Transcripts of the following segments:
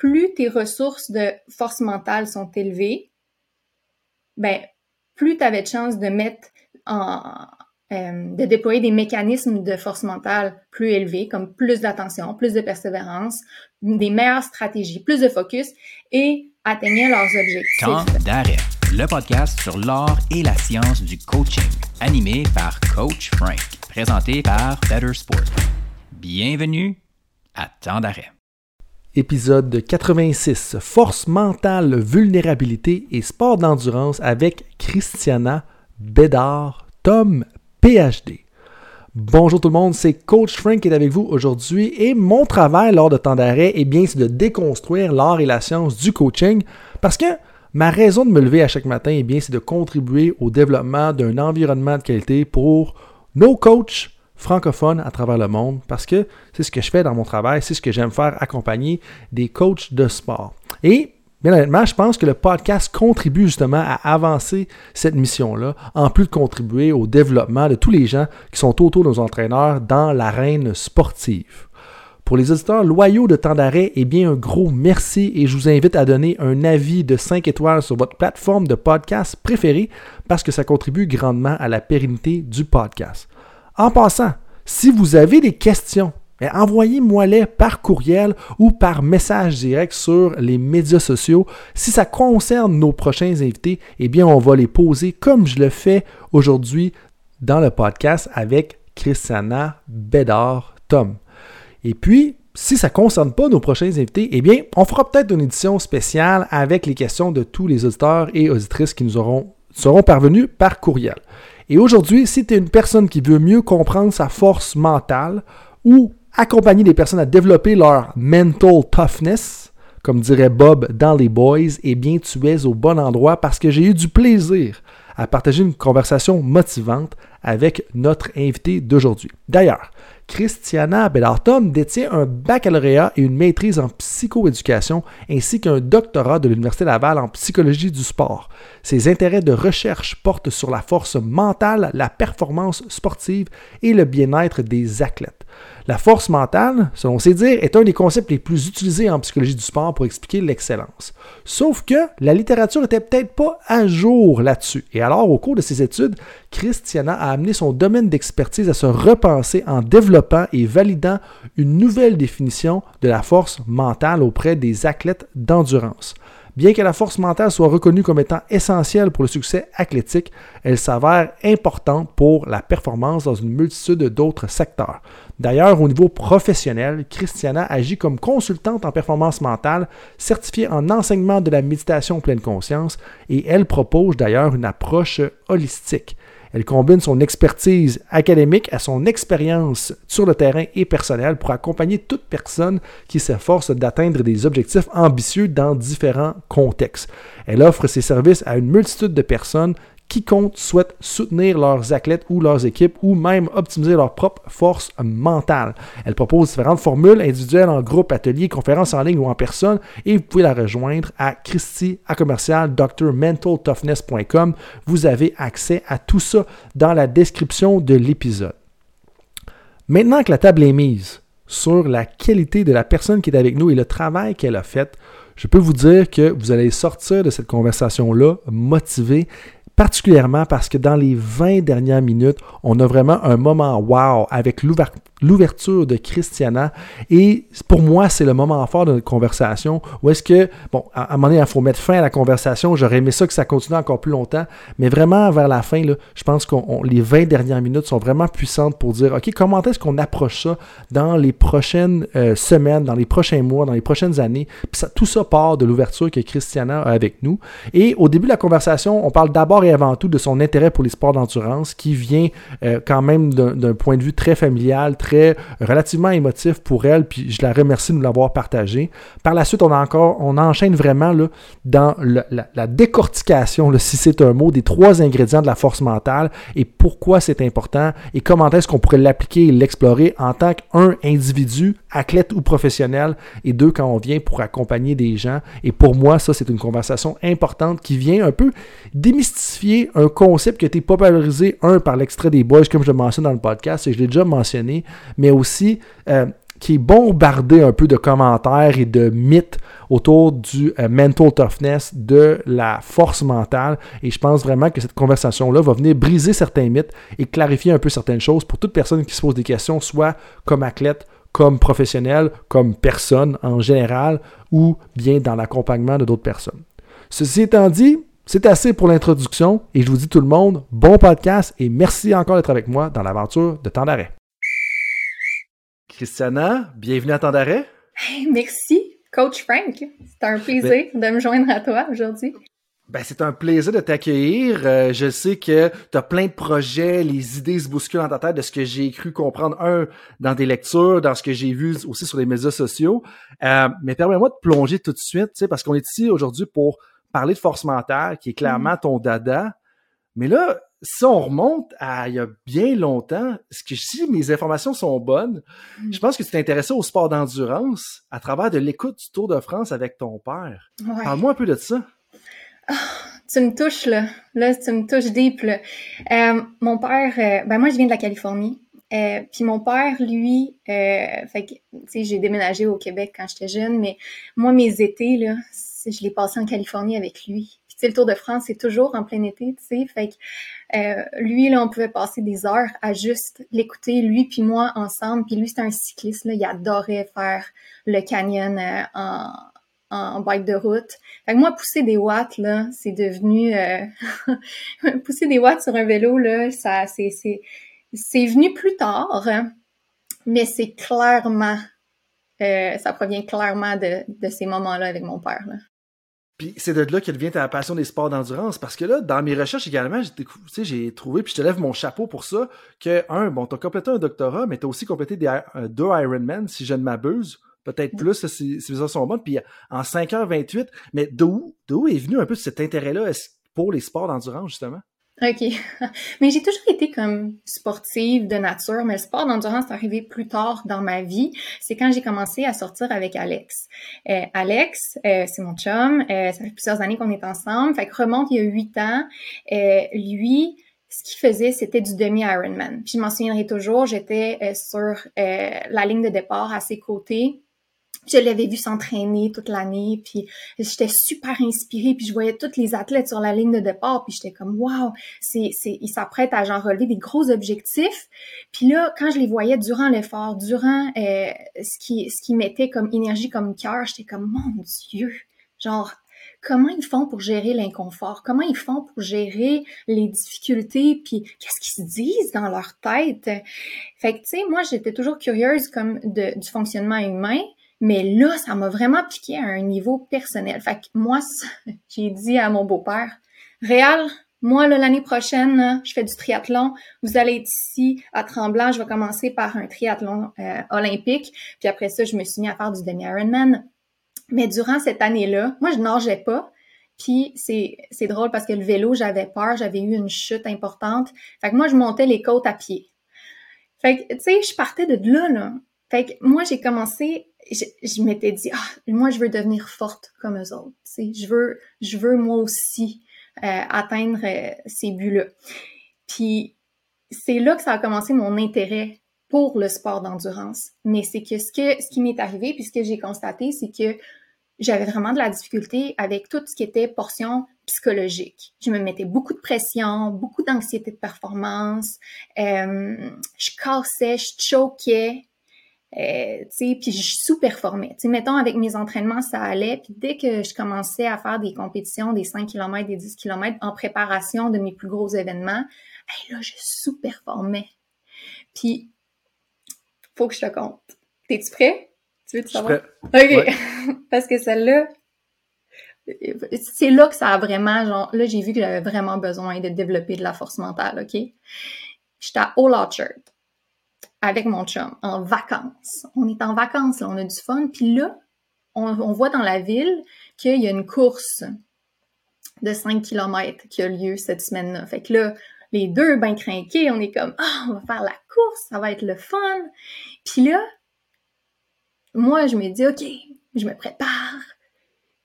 plus tes ressources de force mentale sont élevées, ben, plus tu avais de chance de mettre en, euh, de déployer des mécanismes de force mentale plus élevés, comme plus d'attention, plus de persévérance, des meilleures stratégies, plus de focus et atteigner leurs objectifs. Temps d'arrêt, le podcast sur l'art et la science du coaching, animé par Coach Frank, présenté par Better Sport. Bienvenue à Temps d'arrêt. Épisode 86 Force mentale, vulnérabilité et sport d'endurance avec Christiana Bédard, Tom PhD. Bonjour tout le monde, c'est Coach Frank qui est avec vous aujourd'hui et mon travail lors de temps d'arrêt, eh bien, c'est de déconstruire l'art et la science du coaching parce que ma raison de me lever à chaque matin, eh bien, c'est de contribuer au développement d'un environnement de qualité pour nos coachs, francophone à travers le monde parce que c'est ce que je fais dans mon travail, c'est ce que j'aime faire, accompagner des coachs de sport. Et bien honnêtement, je pense que le podcast contribue justement à avancer cette mission-là, en plus de contribuer au développement de tous les gens qui sont autour de nos entraîneurs dans l'arène sportive. Pour les auditeurs loyaux de temps d'arrêt, eh bien un gros merci et je vous invite à donner un avis de 5 étoiles sur votre plateforme de podcast préférée parce que ça contribue grandement à la pérennité du podcast. En passant, si vous avez des questions, ben, envoyez-moi-les par courriel ou par message direct sur les médias sociaux. Si ça concerne nos prochains invités, eh bien, on va les poser comme je le fais aujourd'hui dans le podcast avec Christiana Bédard Tom. Et puis, si ça ne concerne pas nos prochains invités, eh bien, on fera peut-être une édition spéciale avec les questions de tous les auditeurs et auditrices qui nous auront, seront parvenus par courriel. Et aujourd'hui, si tu es une personne qui veut mieux comprendre sa force mentale ou accompagner des personnes à développer leur mental toughness, comme dirait Bob dans les Boys, eh bien, tu es au bon endroit parce que j'ai eu du plaisir à partager une conversation motivante avec notre invité d'aujourd'hui. D'ailleurs, Christiana Bellarton détient un baccalauréat et une maîtrise en psychoéducation ainsi qu'un doctorat de l'Université Laval en psychologie du sport. Ses intérêts de recherche portent sur la force mentale, la performance sportive et le bien-être des athlètes. La force mentale, selon ses dires, est un des concepts les plus utilisés en psychologie du sport pour expliquer l'excellence. Sauf que la littérature n'était peut-être pas à jour là-dessus. Et alors, au cours de ses études, Christiana a amené son domaine d'expertise à se repenser en développant et validant une nouvelle définition de la force mentale auprès des athlètes d'endurance. Bien que la force mentale soit reconnue comme étant essentielle pour le succès athlétique, elle s'avère importante pour la performance dans une multitude d'autres secteurs. D'ailleurs, au niveau professionnel, Christiana agit comme consultante en performance mentale, certifiée en enseignement de la méditation pleine conscience, et elle propose d'ailleurs une approche holistique. Elle combine son expertise académique à son expérience sur le terrain et personnel pour accompagner toute personne qui s'efforce d'atteindre des objectifs ambitieux dans différents contextes. Elle offre ses services à une multitude de personnes quiconque souhaite soutenir leurs athlètes ou leurs équipes ou même optimiser leur propre force mentale. Elle propose différentes formules individuelles en groupe, ateliers, conférences en ligne ou en personne et vous pouvez la rejoindre à Christy à commercial drmentaltoughness.com. Vous avez accès à tout ça dans la description de l'épisode. Maintenant que la table est mise sur la qualité de la personne qui est avec nous et le travail qu'elle a fait, je peux vous dire que vous allez sortir de cette conversation-là motivé particulièrement parce que dans les 20 dernières minutes, on a vraiment un moment wow avec l'ouverture de Christiana. Et pour moi, c'est le moment fort de notre conversation où est-ce que, bon, à un moment donné, il faut mettre fin à la conversation. J'aurais aimé ça que ça continue encore plus longtemps. Mais vraiment, vers la fin, là, je pense que les 20 dernières minutes sont vraiment puissantes pour dire, OK, comment est-ce qu'on approche ça dans les prochaines euh, semaines, dans les prochains mois, dans les prochaines années? Tout ça part de l'ouverture que Christiana a avec nous. Et au début de la conversation, on parle d'abord avant tout de son intérêt pour les sports d'endurance qui vient euh, quand même d'un point de vue très familial, très relativement émotif pour elle, puis je la remercie de nous l'avoir partagé. Par la suite, on, a encore, on enchaîne vraiment là, dans la, décortication, si c'est un mot, des trois ingrédients de la force mentale et pourquoi c'est important et comment est-ce qu'on pourrait l'appliquer et l'explorer en tant qu'un individu, athlète ou professionnel, et deux, quand on vient pour accompagner des gens. Et pour moi, ça, c'est une conversation importante qui vient un peu démystifier un concept qui a été popularisé, un, par l'extrait des Boys, comme je le mentionne dans le podcast, et je l'ai déjà mentionné, mais aussi euh, qui est bombardé un peu de commentaires et de mythes autour du euh, mental toughness, de la force mentale. Et je pense vraiment que cette conversation-là va venir briser certains mythes et clarifier un peu certaines choses pour toute personne qui se pose des questions, soit comme athlète, comme professionnel, comme personne en général, ou bien dans l'accompagnement de d'autres personnes. Ceci étant dit, c'est assez pour l'introduction et je vous dis tout le monde, bon podcast et merci encore d'être avec moi dans l'aventure de Temps d'arrêt. Christiana, bienvenue à Temps d'arrêt. merci, Coach Frank. C'est un plaisir ben de me joindre à toi aujourd'hui. Ben, c'est un plaisir de t'accueillir. Euh, je sais que tu as plein de projets, les idées se bousculent dans ta tête de ce que j'ai cru comprendre, un, dans des lectures, dans ce que j'ai vu aussi sur les médias sociaux. Euh, mais permets-moi de plonger tout de suite, parce qu'on est ici aujourd'hui pour parler de force mentale, qui est clairement mm-hmm. ton dada. Mais là, si on remonte à il y a bien longtemps, ce que si mes informations sont bonnes, mm. je pense que tu t'es intéressé au sport d'endurance à travers de l'écoute du Tour de France avec ton père. Parle-moi un peu de ça. Oh, tu me touches là, là tu me touches deep là. Euh, mon père, euh, ben moi je viens de la Californie. Euh, puis mon père, lui, fait que, tu sais, j'ai déménagé au Québec quand j'étais jeune, mais moi, mes étés, là, je l'ai passé en Californie avec lui. Puis, le Tour de France, c'est toujours en plein été, tu sais. Fait que, euh, lui, là, on pouvait passer des heures à juste l'écouter, lui puis moi, ensemble. Puis lui, c'était un cycliste, là. Il adorait faire le canyon euh, en, en bike de route. Fait que moi, pousser des watts, là, c'est devenu... Euh, pousser des watts sur un vélo, là, ça, c'est... C'est venu plus tard, mais c'est clairement... ça provient clairement de, de ces moments-là avec mon père, là. Puis c'est de là qu'elle vient ta passion des sports d'endurance. Parce que là, dans mes recherches également, j'ai trouvé, puis je te lève mon chapeau pour ça, que, un, bon, t'as complété un doctorat, mais t'as aussi complété des, euh, deux Ironman, si je ne m'abuse. Peut-être plus, si, si les sont bonnes. Puis en 5h28, mais d'où, d'où est venu un peu cet intérêt-là pour les sports d'endurance, justement? OK. mais j'ai toujours été comme sportive de nature, mais le sport d'endurance est arrivé plus tard dans ma vie. C'est quand j'ai commencé à sortir avec Alex. Euh, Alex, euh, c'est mon chum. Euh, ça fait plusieurs années qu'on est ensemble. Fait que remonte il y a huit ans. lui, ce qu'il faisait, c'était du demi-Ironman. Puis je m'en souviendrai toujours, j'étais sur la ligne de départ à ses côtés je l'avais vu s'entraîner toute l'année, puis j'étais super inspirée, puis je voyais tous les athlètes sur la ligne de départ, puis j'étais comme wow, c'est c'est ils s'apprêtent à genre relever des gros objectifs. Puis là, quand je les voyais durant l'effort, durant euh, ce qui ce qui mettait comme énergie comme cœur, j'étais comme mon dieu, genre comment ils font pour gérer l'inconfort, comment ils font pour gérer les difficultés, puis qu'est-ce qu'ils se disent dans leur tête? Fait que, tu sais, moi, j'étais toujours curieuse comme de, du fonctionnement humain, mais là, ça m'a vraiment piqué à un niveau personnel. Fait que moi, j'ai dit à mon beau-père, Réal, moi, l'année prochaine, je fais du triathlon. Vous allez être ici à Tremblant. Je vais commencer par un triathlon euh, olympique. Puis après ça, je me suis mis à faire du demi-Ironman. Mais durant cette année-là, moi, je nageais pas. Puis c'est, c'est drôle parce que le vélo, j'avais peur. J'avais eu une chute importante. Fait que moi, je montais les côtes à pied. Fait que, tu sais, je partais de là, là. Fait que moi, j'ai commencé je, m'étais dit, ah, moi, je veux devenir forte comme eux autres. Je veux, je veux moi aussi euh, atteindre euh, ces buts-là. Puis c'est là que ça a commencé mon intérêt pour le sport d'endurance. Mais c'est que ce, que ce qui m'est arrivé, puis ce que j'ai constaté, c'est que j'avais vraiment de la difficulté avec tout ce qui était portion psychologique. Je me mettais beaucoup de pression, beaucoup d'anxiété de performance, euh, je cassais, je choquais, euh, puis je sous-performais. mettons, avec mes entraînements, ça allait. Puis dès que je commençais à faire des compétitions, des 5 km, des 10 km, en préparation de mes plus gros événements, là, je sous-performais. Puis, faut que je te compte. T'es-tu prêt? Tu veux te savoir? OK. Parce que celle-là, c'est là que ça a vraiment, genre, là, j'ai vu que j'avais vraiment besoin de développer de la force mentale, OK? J'étais à All Orchard avec mon chum en vacances. On est en vacances, là, on a du fun. Puis là, on, voit dans la ville qu'il y a une course de 5 km qui a lieu cette semaine-là. Fait que là, les deux ben craqués, on est comme ah, on va faire la course, ça va être le fun. Puis là, moi je me dis OK, je me prépare.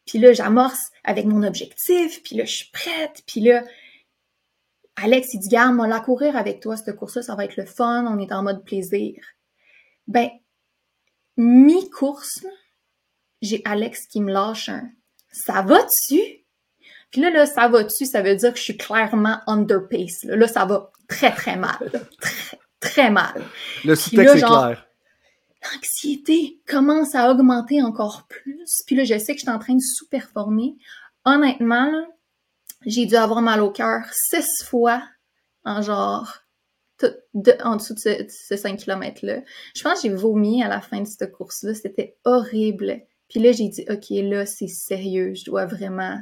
Puis là, j'amorce avec mon objectif, puis là je suis prête, puis là Alex, il dit, garde, moi, la courir avec toi, cette course-là, ça va être le fun, on est en mode plaisir. Ben, mi-course, j'ai Alex qui me lâche un « Ça va-tu? » Puis là, là, ça va-tu, ça veut dire que je suis clairement under pace. Là, ça va très, très mal. Très, très mal. Le sous-texte est clair. L'anxiété commence à augmenter encore plus. Puis là, je sais que je suis en train de sous-performer. Honnêtement, j'ai dû avoir mal au cœur six fois en genre en dessous de ce, 5 km-là. Je pense que j'ai vomi à la fin de cette course-là. C'était horrible. Puis là, j'ai dit, OK, là, c'est sérieux. Je dois vraiment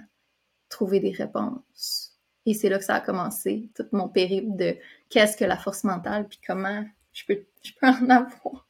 trouver des réponses. Et c'est là que ça a commencé, tout mon périple de qu'est-ce que la force mentale, puis comment je peux, je peux en avoir.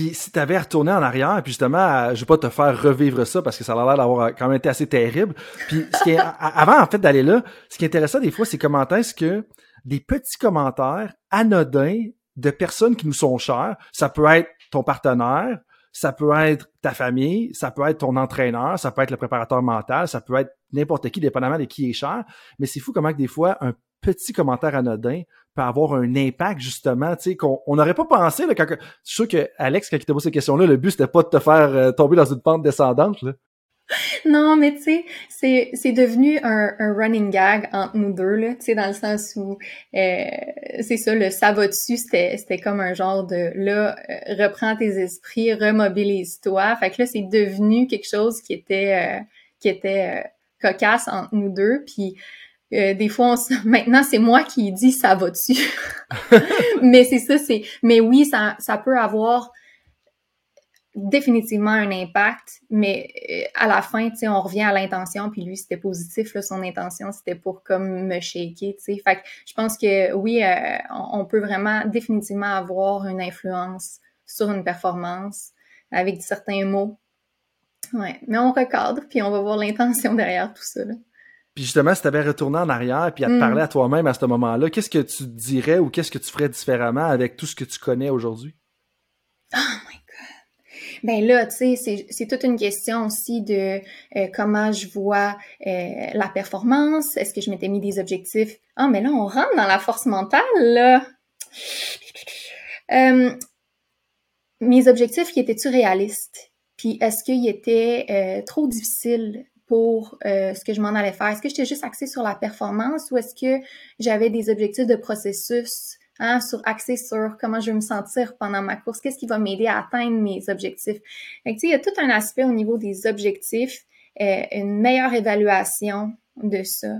Puis si tu avais retourné en arrière, puis justement, je vais pas te faire revivre ça parce que ça a l'air d'avoir quand même été assez terrible. Puis ce qui est, avant en fait d'aller là, ce qui est intéressant des fois, c'est comment est-ce que des petits commentaires anodins de personnes qui nous sont chères, ça peut être ton partenaire, ça peut être ta famille, ça peut être ton entraîneur, ça peut être le préparateur mental, ça peut être n'importe qui, dépendamment de qui est cher. Mais c'est fou comment que des fois, un petit commentaire anodin peut avoir un impact justement, tu sais, qu'on n'aurait pas pensé. Là, quand, je suis sûr que Alex, quand il t'a posé cette question-là, le but c'était pas de te faire euh, tomber dans une pente descendante. Là. Non, mais tu sais, c'est, c'est devenu un, un, running gag entre nous deux, là, tu sais, dans le sens où, euh, c'est ça, le ça va dessus, c'était, c'était comme un genre de, là, euh, reprends tes esprits, remobilise-toi. Fait que là, c'est devenu quelque chose qui était, euh, qui était cocasse entre nous deux, puis des fois, maintenant, c'est moi qui dis ça va dessus. mais c'est ça, c'est, mais oui, ça, ça peut avoir définitivement un impact, mais euh, à la fin, tu sais, on revient à l'intention, puis lui, c'était positif, là, son intention, c'était pour comme me shaker, tu sais. Fait que je pense que oui, euh, on, peut vraiment définitivement avoir une influence sur une performance avec certains mots. Ouais, mais on recadre, puis on va voir l'intention derrière tout ça, là. Puis justement, si tu avais retourné en arrière puis à te mm. parler à toi-même à ce moment-là, qu'est-ce que tu dirais ou qu'est-ce que tu ferais différemment avec tout ce que tu connais aujourd'hui? Oh my ben là, tu sais, c'est toute une question aussi de euh, comment je vois euh, la performance. Est-ce que je m'étais mis des objectifs? Ah, mais là, on rentre dans la force mentale, là. Euh, mes objectifs, qui étaient-tu réalistes? Puis est-ce qu'ils étaient trop difficiles? Pour ce que je m'en allais faire? Est-ce que j'étais juste axée sur la performance ou est-ce que j'avais des objectifs de processus hein, sur axé sur comment je vais me sentir pendant ma course, qu'est-ce qui va m'aider à atteindre mes objectifs? Il y a tout un aspect au niveau des objectifs, euh, une meilleure évaluation de ça.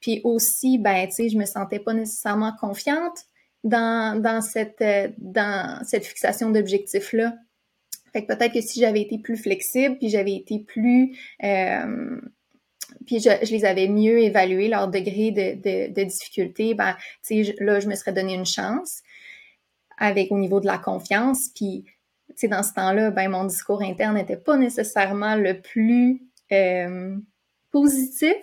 Puis aussi, ben, tu je me sentais pas nécessairement confiante dans, dans cette, euh, dans cette fixation d'objectifs-là. Fait que peut-être que si j'avais été plus flexible, puis j'avais été plus euh, puis je, les avais mieux évalués, leur degré de, difficulté, ben, tu sais, là, je me serais donné une chance avec au niveau de la confiance. Puis, tu sais, dans ce temps-là, ben, mon discours interne n'était pas nécessairement le plus euh, positif.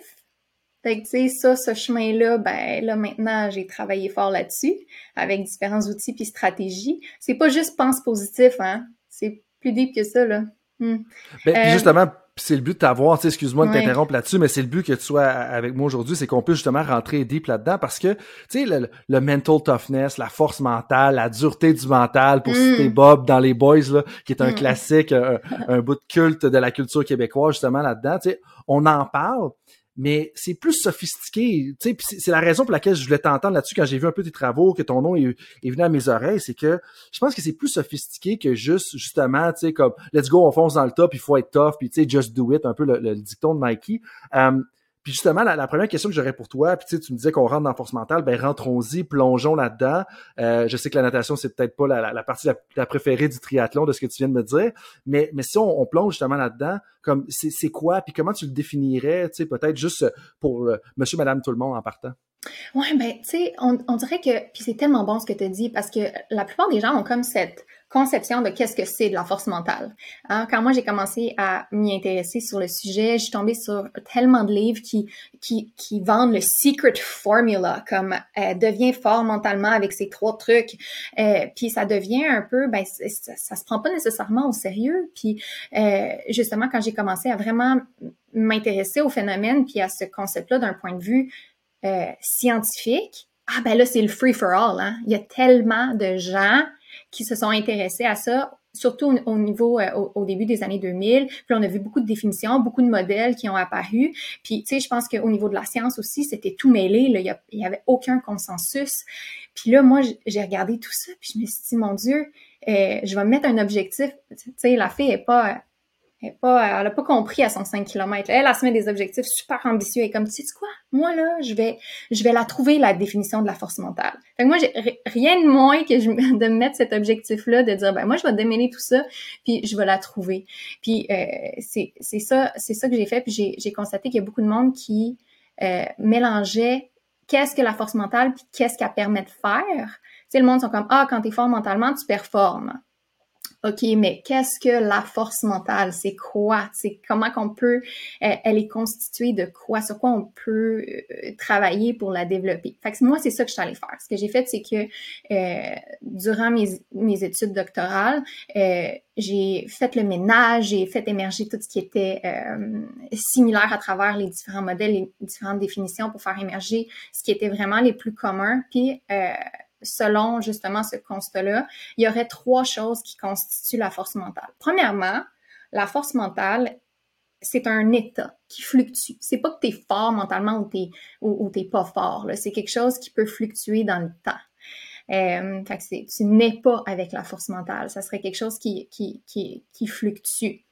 Fait que, tu sais, ça, ce chemin-là, ben, là, maintenant, j'ai travaillé fort là-dessus avec différents outils puis stratégies. C'est pas juste pense positif, hein. C'est plus deep que ça, là. Hmm. Ben, euh, justement, c'est le but de t'avoir, excuse-moi de t'interrompre là-dessus, mais c'est le but que tu sois avec moi aujourd'hui, c'est qu'on puisse justement rentrer deep là-dedans parce que, tu sais, le, mental toughness, la force mentale, la dureté du mental, pour citer mm. Bob dans Les Boys, là, qui est un mm. classique, un, un, bout de culte de la culture québécoise, justement, là-dedans, tu sais, on en parle, mais c'est plus sophistiqué. C'est la raison pour laquelle je voulais t'entendre là-dessus quand j'ai vu un peu tes travaux, que ton nom est, venu à mes oreilles, c'est que je pense que c'est plus sophistiqué que juste justement, tu sais, comme let's go, on fonce dans le top, il faut être tough, puis tu sais, just do it, un peu le, dicton de Nike. Euh, puis justement, la, première question que j'aurais pour toi, puis tu me disais qu'on rentre dans la force mentale, ben rentrons-y, plongeons là-dedans. Euh, je sais que la natation, c'est peut-être pas la, partie la, préférée du triathlon de ce que tu viens de me dire, mais, mais si on, plonge justement là-dedans, comme c'est quoi, puis comment tu le définirais, tu sais, peut-être juste pour euh, monsieur, madame, tout le monde en partant? Ouais, ben, tu sais, on, on, dirait que, puis c'est tellement bon ce que tu dis, parce que la plupart des gens ont comme cette conception de qu'est-ce que c'est de la force mentale. Hein, quand moi j'ai commencé à m'y intéresser sur le sujet, je suis tombée sur tellement de livres qui qui, qui vendent le secret formula comme euh, devient fort mentalement avec ces trois trucs. Euh, puis ça devient un peu, ben ça, ça, se prend pas nécessairement au sérieux. Puis euh, justement quand j'ai commencé à vraiment m'intéresser au phénomène puis à ce concept-là d'un point de vue euh, scientifique, ah ben là c'est le free for all. Hein? Il y a tellement de gens qui se sont intéressés à ça surtout au, niveau euh, au, début des années 2000. Puis on a vu beaucoup de définitions, beaucoup de modèles qui ont apparu. Puis tu sais, je pense qu'au niveau de la science aussi, c'était tout mêlé. Il y, avait aucun consensus. Puis là, moi, j'ai regardé tout ça, puis je me suis dit, mon Dieu, euh, je vais mettre un objectif. Tu sais, la fille est pas elle pas, elle a pas compris à son 5 km. Elle, elle, se met des objectifs super ambitieux et comme, tu sais quoi? Moi, là, je vais, je vais la trouver, la définition de la force mentale. Fait que moi, j'ai rien de moins que je, de mettre cet objectif-là, de dire, ben, moi, je vais démêler tout ça, puis je vais la trouver. Puis, euh, c'est, ça, c'est ça que j'ai fait, puis j'ai, j'ai constaté qu'il y a beaucoup de monde qui euh, mélangeait qu'est-ce que la force mentale, puis qu'est-ce qu'elle permet de faire. Tu sais, le monde sont comme, ah, quand t'es fort mentalement, tu performes. OK, mais qu'est-ce que la force mentale? C'est quoi? C'est comment qu'on peut, euh, elle est constituée de quoi? Sur quoi on peut euh, travailler pour la développer? Fait que moi, c'est ça que je suis allée faire. Ce que j'ai fait, c'est que euh, durant mes, mes, études doctorales, j'ai fait le ménage, j'ai fait émerger tout ce qui était similaire à travers les différents modèles, les différentes définitions pour faire émerger ce qui était vraiment les plus communs. Puis selon justement ce constat-là, il y aurait trois choses qui constituent la force mentale. Premièrement, la force mentale, c'est un état qui fluctue. C'est pas que tu es fort mentalement ou tu ou, t'es pas fort. C'est quelque chose qui peut fluctuer dans le temps. Euh, tu n'es pas avec la force mentale. Ça serait quelque chose qui fluctue.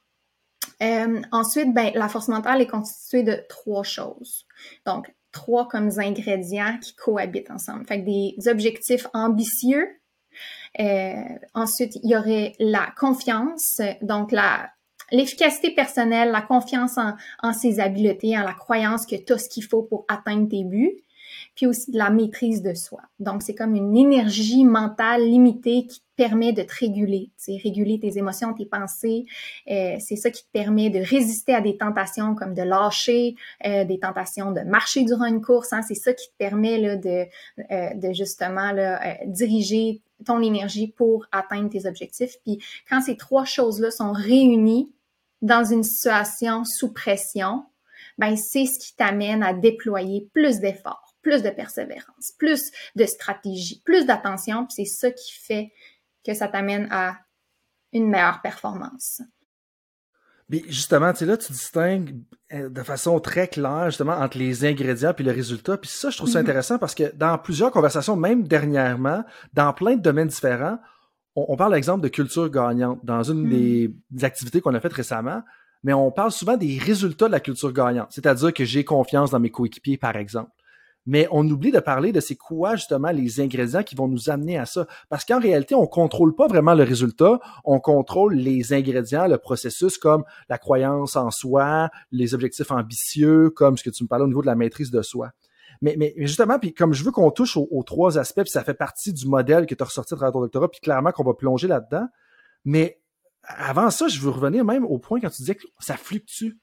Euh, ensuite, ben, la force mentale est constituée de trois choses. Donc, trois comme ingrédients qui cohabitent ensemble. Fait que des objectifs ambitieux. Euh, ensuite, il y aurait la confiance, donc la l'efficacité personnelle, la confiance en, en ses habiletés, en la croyance que tu as ce qu'il faut pour atteindre tes buts puis aussi de la maîtrise de soi. Donc, c'est comme une énergie mentale limitée qui te permet de te réguler, c'est réguler tes émotions, tes pensées. Euh, c'est ça qui te permet de résister à des tentations comme de lâcher, euh, des tentations de marcher durant une course. Hein. C'est ça qui te permet là, de, euh, de justement là, diriger ton énergie pour atteindre tes objectifs. Puis quand ces trois choses-là sont réunies dans une situation sous pression, ben c'est ce qui t'amène à déployer plus d'efforts plus de persévérance, plus de stratégie, plus d'attention, puis c'est ça qui fait que ça t'amène à une meilleure performance. Mais justement, tu sais, là, tu distingues euh, de façon très claire, justement, entre les ingrédients puis le résultat. Puis ça, je trouve ça mhm. intéressant parce que dans plusieurs conversations, même dernièrement, dans plein de domaines différents, on, parle, exemple, de culture gagnante dans une des, des, mhm. activités qu'on a faites récemment, mais on parle souvent des résultats de la culture gagnante. C'est-à-dire que j'ai confiance dans mes coéquipiers, par exemple mais on oublie de parler de c'est quoi justement les ingrédients qui vont nous amener à ça. Parce qu'en réalité, on contrôle pas vraiment le résultat, on contrôle les ingrédients, le processus comme la croyance en soi, les objectifs ambitieux, comme ce que tu me parlais au niveau de la maîtrise de soi. Mais, mais, justement, puis comme je veux qu'on touche aux, trois aspects, puis ça fait partie du modèle que tu as ressorti à travers ton doctorat, puis clairement qu'on va plonger là-dedans. Mais avant ça, je veux revenir même au point quand tu disais que ça fluctue.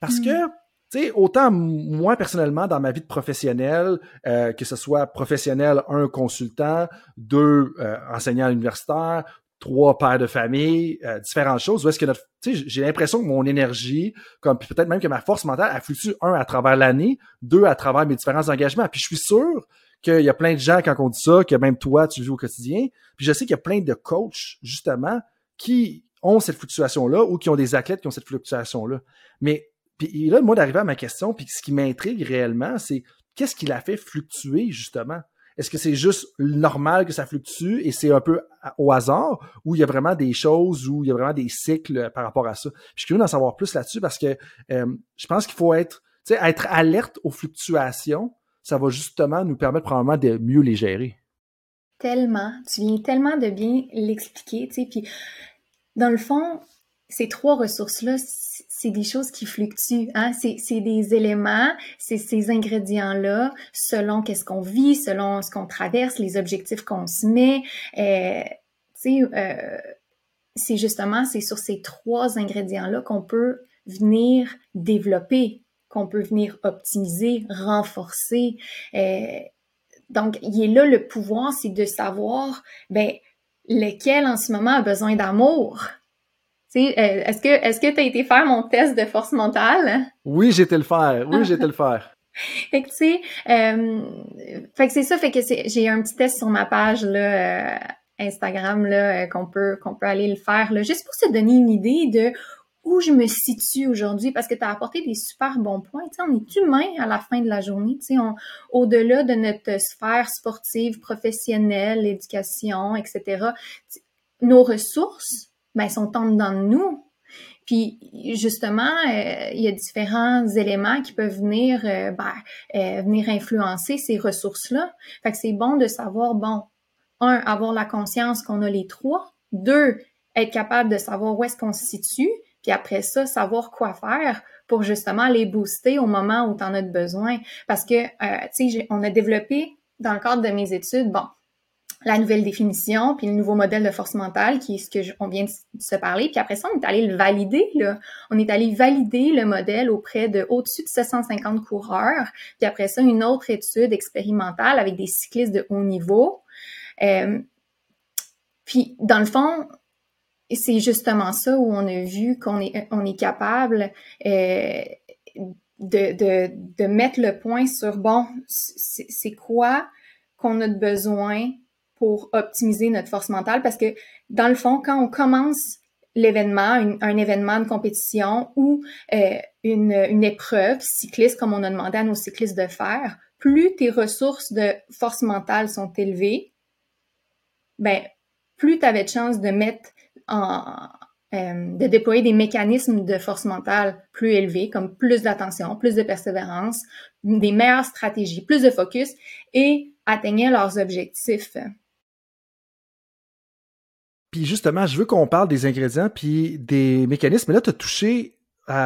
Parce mm. que tu sais, autant moi personnellement dans ma vie de professionnel, euh, que ce soit professionnel, un consultant, deux euh, enseignants universitaires, trois pères de famille, euh, différentes choses. Où est-ce que notre, tu sais, j'ai l'impression que mon énergie, comme peut-être même que ma force mentale, elle fluctue un à travers l'année, deux à travers mes différents engagements. Puis je suis sûr qu'il y a plein de gens quand on dit ça, que même toi tu vis au quotidien. Puis je sais qu'il y a plein de coachs justement qui ont cette fluctuation-là ou qui ont des athlètes qui ont cette fluctuation-là. Mais puis là, moi, d'arriver à ma question, puis ce qui m'intrigue réellement, c'est qu'est-ce qui l'a fait fluctuer, justement? Est-ce que c'est juste normal que ça fluctue et c'est un peu au hasard ou il y a vraiment des choses où il y a vraiment des cycles par rapport à ça? je suis curieux d'en savoir plus là-dessus parce que euh, je pense qu'il faut être, être alerte aux fluctuations. Ça va justement nous permettre probablement de mieux les gérer. Tellement. Tu viens tellement de bien l'expliquer. Puis, dans le fond, ces trois ressources-là, c'est des choses qui fluctuent. Hein? C'est des éléments, c'est ces ingrédients-là, selon qu'est-ce qu'on vit, selon ce qu'on traverse, les objectifs qu'on se met. Euh, euh, c'est justement, c'est sur ces trois ingrédients-là qu'on peut venir développer, qu'on peut venir optimiser, renforcer. Euh, donc, il est là le pouvoir, c'est de savoir, ben, lequel en ce moment a besoin d'amour est-ce que est-ce que tu as été faire mon test de force mentale? Oui, j'ai été le faire. Oui, j'ai été le faire. fait que tu sais, euh, fait que c'est ça, fait que j'ai un petit test sur ma page là, euh, Instagram là qu'on peut qu'on peut aller le faire là, juste pour se donner une idée de où je me situe aujourd'hui parce que tu as apporté des super bons points. sais, on est humain à la fin de la journée. Au-delà de notre sphère sportive, professionnelle, éducation, etc., nos ressources ben, sont en dedans de nous. Puis justement, euh, il y a différents éléments qui peuvent venir, euh, ben, euh, venir influencer ces ressources-là. Fait que c'est bon de savoir, bon, un, avoir la conscience qu'on a les trois. Deux, être capable de savoir où est-ce qu'on se situe. Puis après ça, savoir quoi faire pour justement les booster au moment où tu en as besoin. Parce que, tu sais, on a développé dans le cadre de mes études, bon, la nouvelle définition, puis le nouveau modèle de force mentale, qui est ce que on vient de se parler. Puis après ça, on est allé le valider. Là. On est allé valider le modèle auprès de au-dessus de 750 coureurs. Puis après ça, une autre étude expérimentale avec des cyclistes de haut niveau. Euh, puis dans le fond, c'est justement ça où on a vu qu'on est, on est capable euh, de, de, de, mettre le point sur, bon, c'est quoi qu'on a de besoin pour optimiser notre force mentale parce que dans le fond, quand on commence l'événement, un événement de compétition ou euh, une, une épreuve cycliste comme on a demandé à nos cyclistes de faire, plus tes ressources de force mentale sont élevées, ben plus tu avais de chance de mettre en, euh, de déployer des mécanismes de force mentale plus élevés, comme plus d'attention, plus de persévérance, des meilleures stratégies, plus de focus et atteigner leurs objectifs. Puis justement, je veux qu'on parle des ingrédients puis des mécanismes. Mais là, tu as touché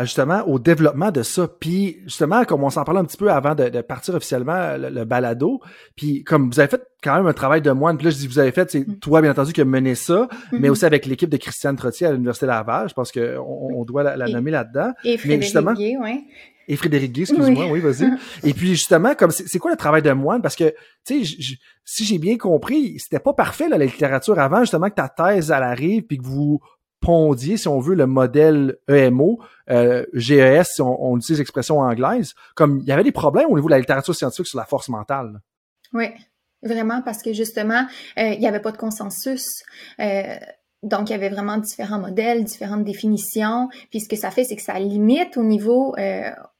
justement au développement de ça. Puis justement, comme on s'en parlait un petit peu avant de, partir officiellement le, balado, puis comme vous avez fait quand même un travail de moine, puis là je dis vous avez fait, c'est mm. toi bien entendu qui as mené ça, mais mm-hmm. aussi avec l'équipe de Christiane Trottier à l'Université Laval, je pense qu'on on doit la, nommer là-dedans. Et Frédéric justement, Guy, ouais. Et Frédéric Guy, excuse-moi, oui, vas-y. Et puis justement, comme c'est quoi le travail de moine? Parce que, tu sais, si j'ai bien compris, c'était pas parfait la littérature avant justement que ta thèse elle arrive, puis que vous pondiez, si on veut, le modèle EMO, euh, GES, si on, utilise l'expression anglaise, comme il y avait des problèmes au niveau de la littérature scientifique sur la force mentale. Oui, vraiment, parce que justement, euh, il n'y avait pas de consensus. Euh, donc, il y avait vraiment différents modèles, différentes définitions. Puis, ce que ça fait, c'est que ça limite au niveau,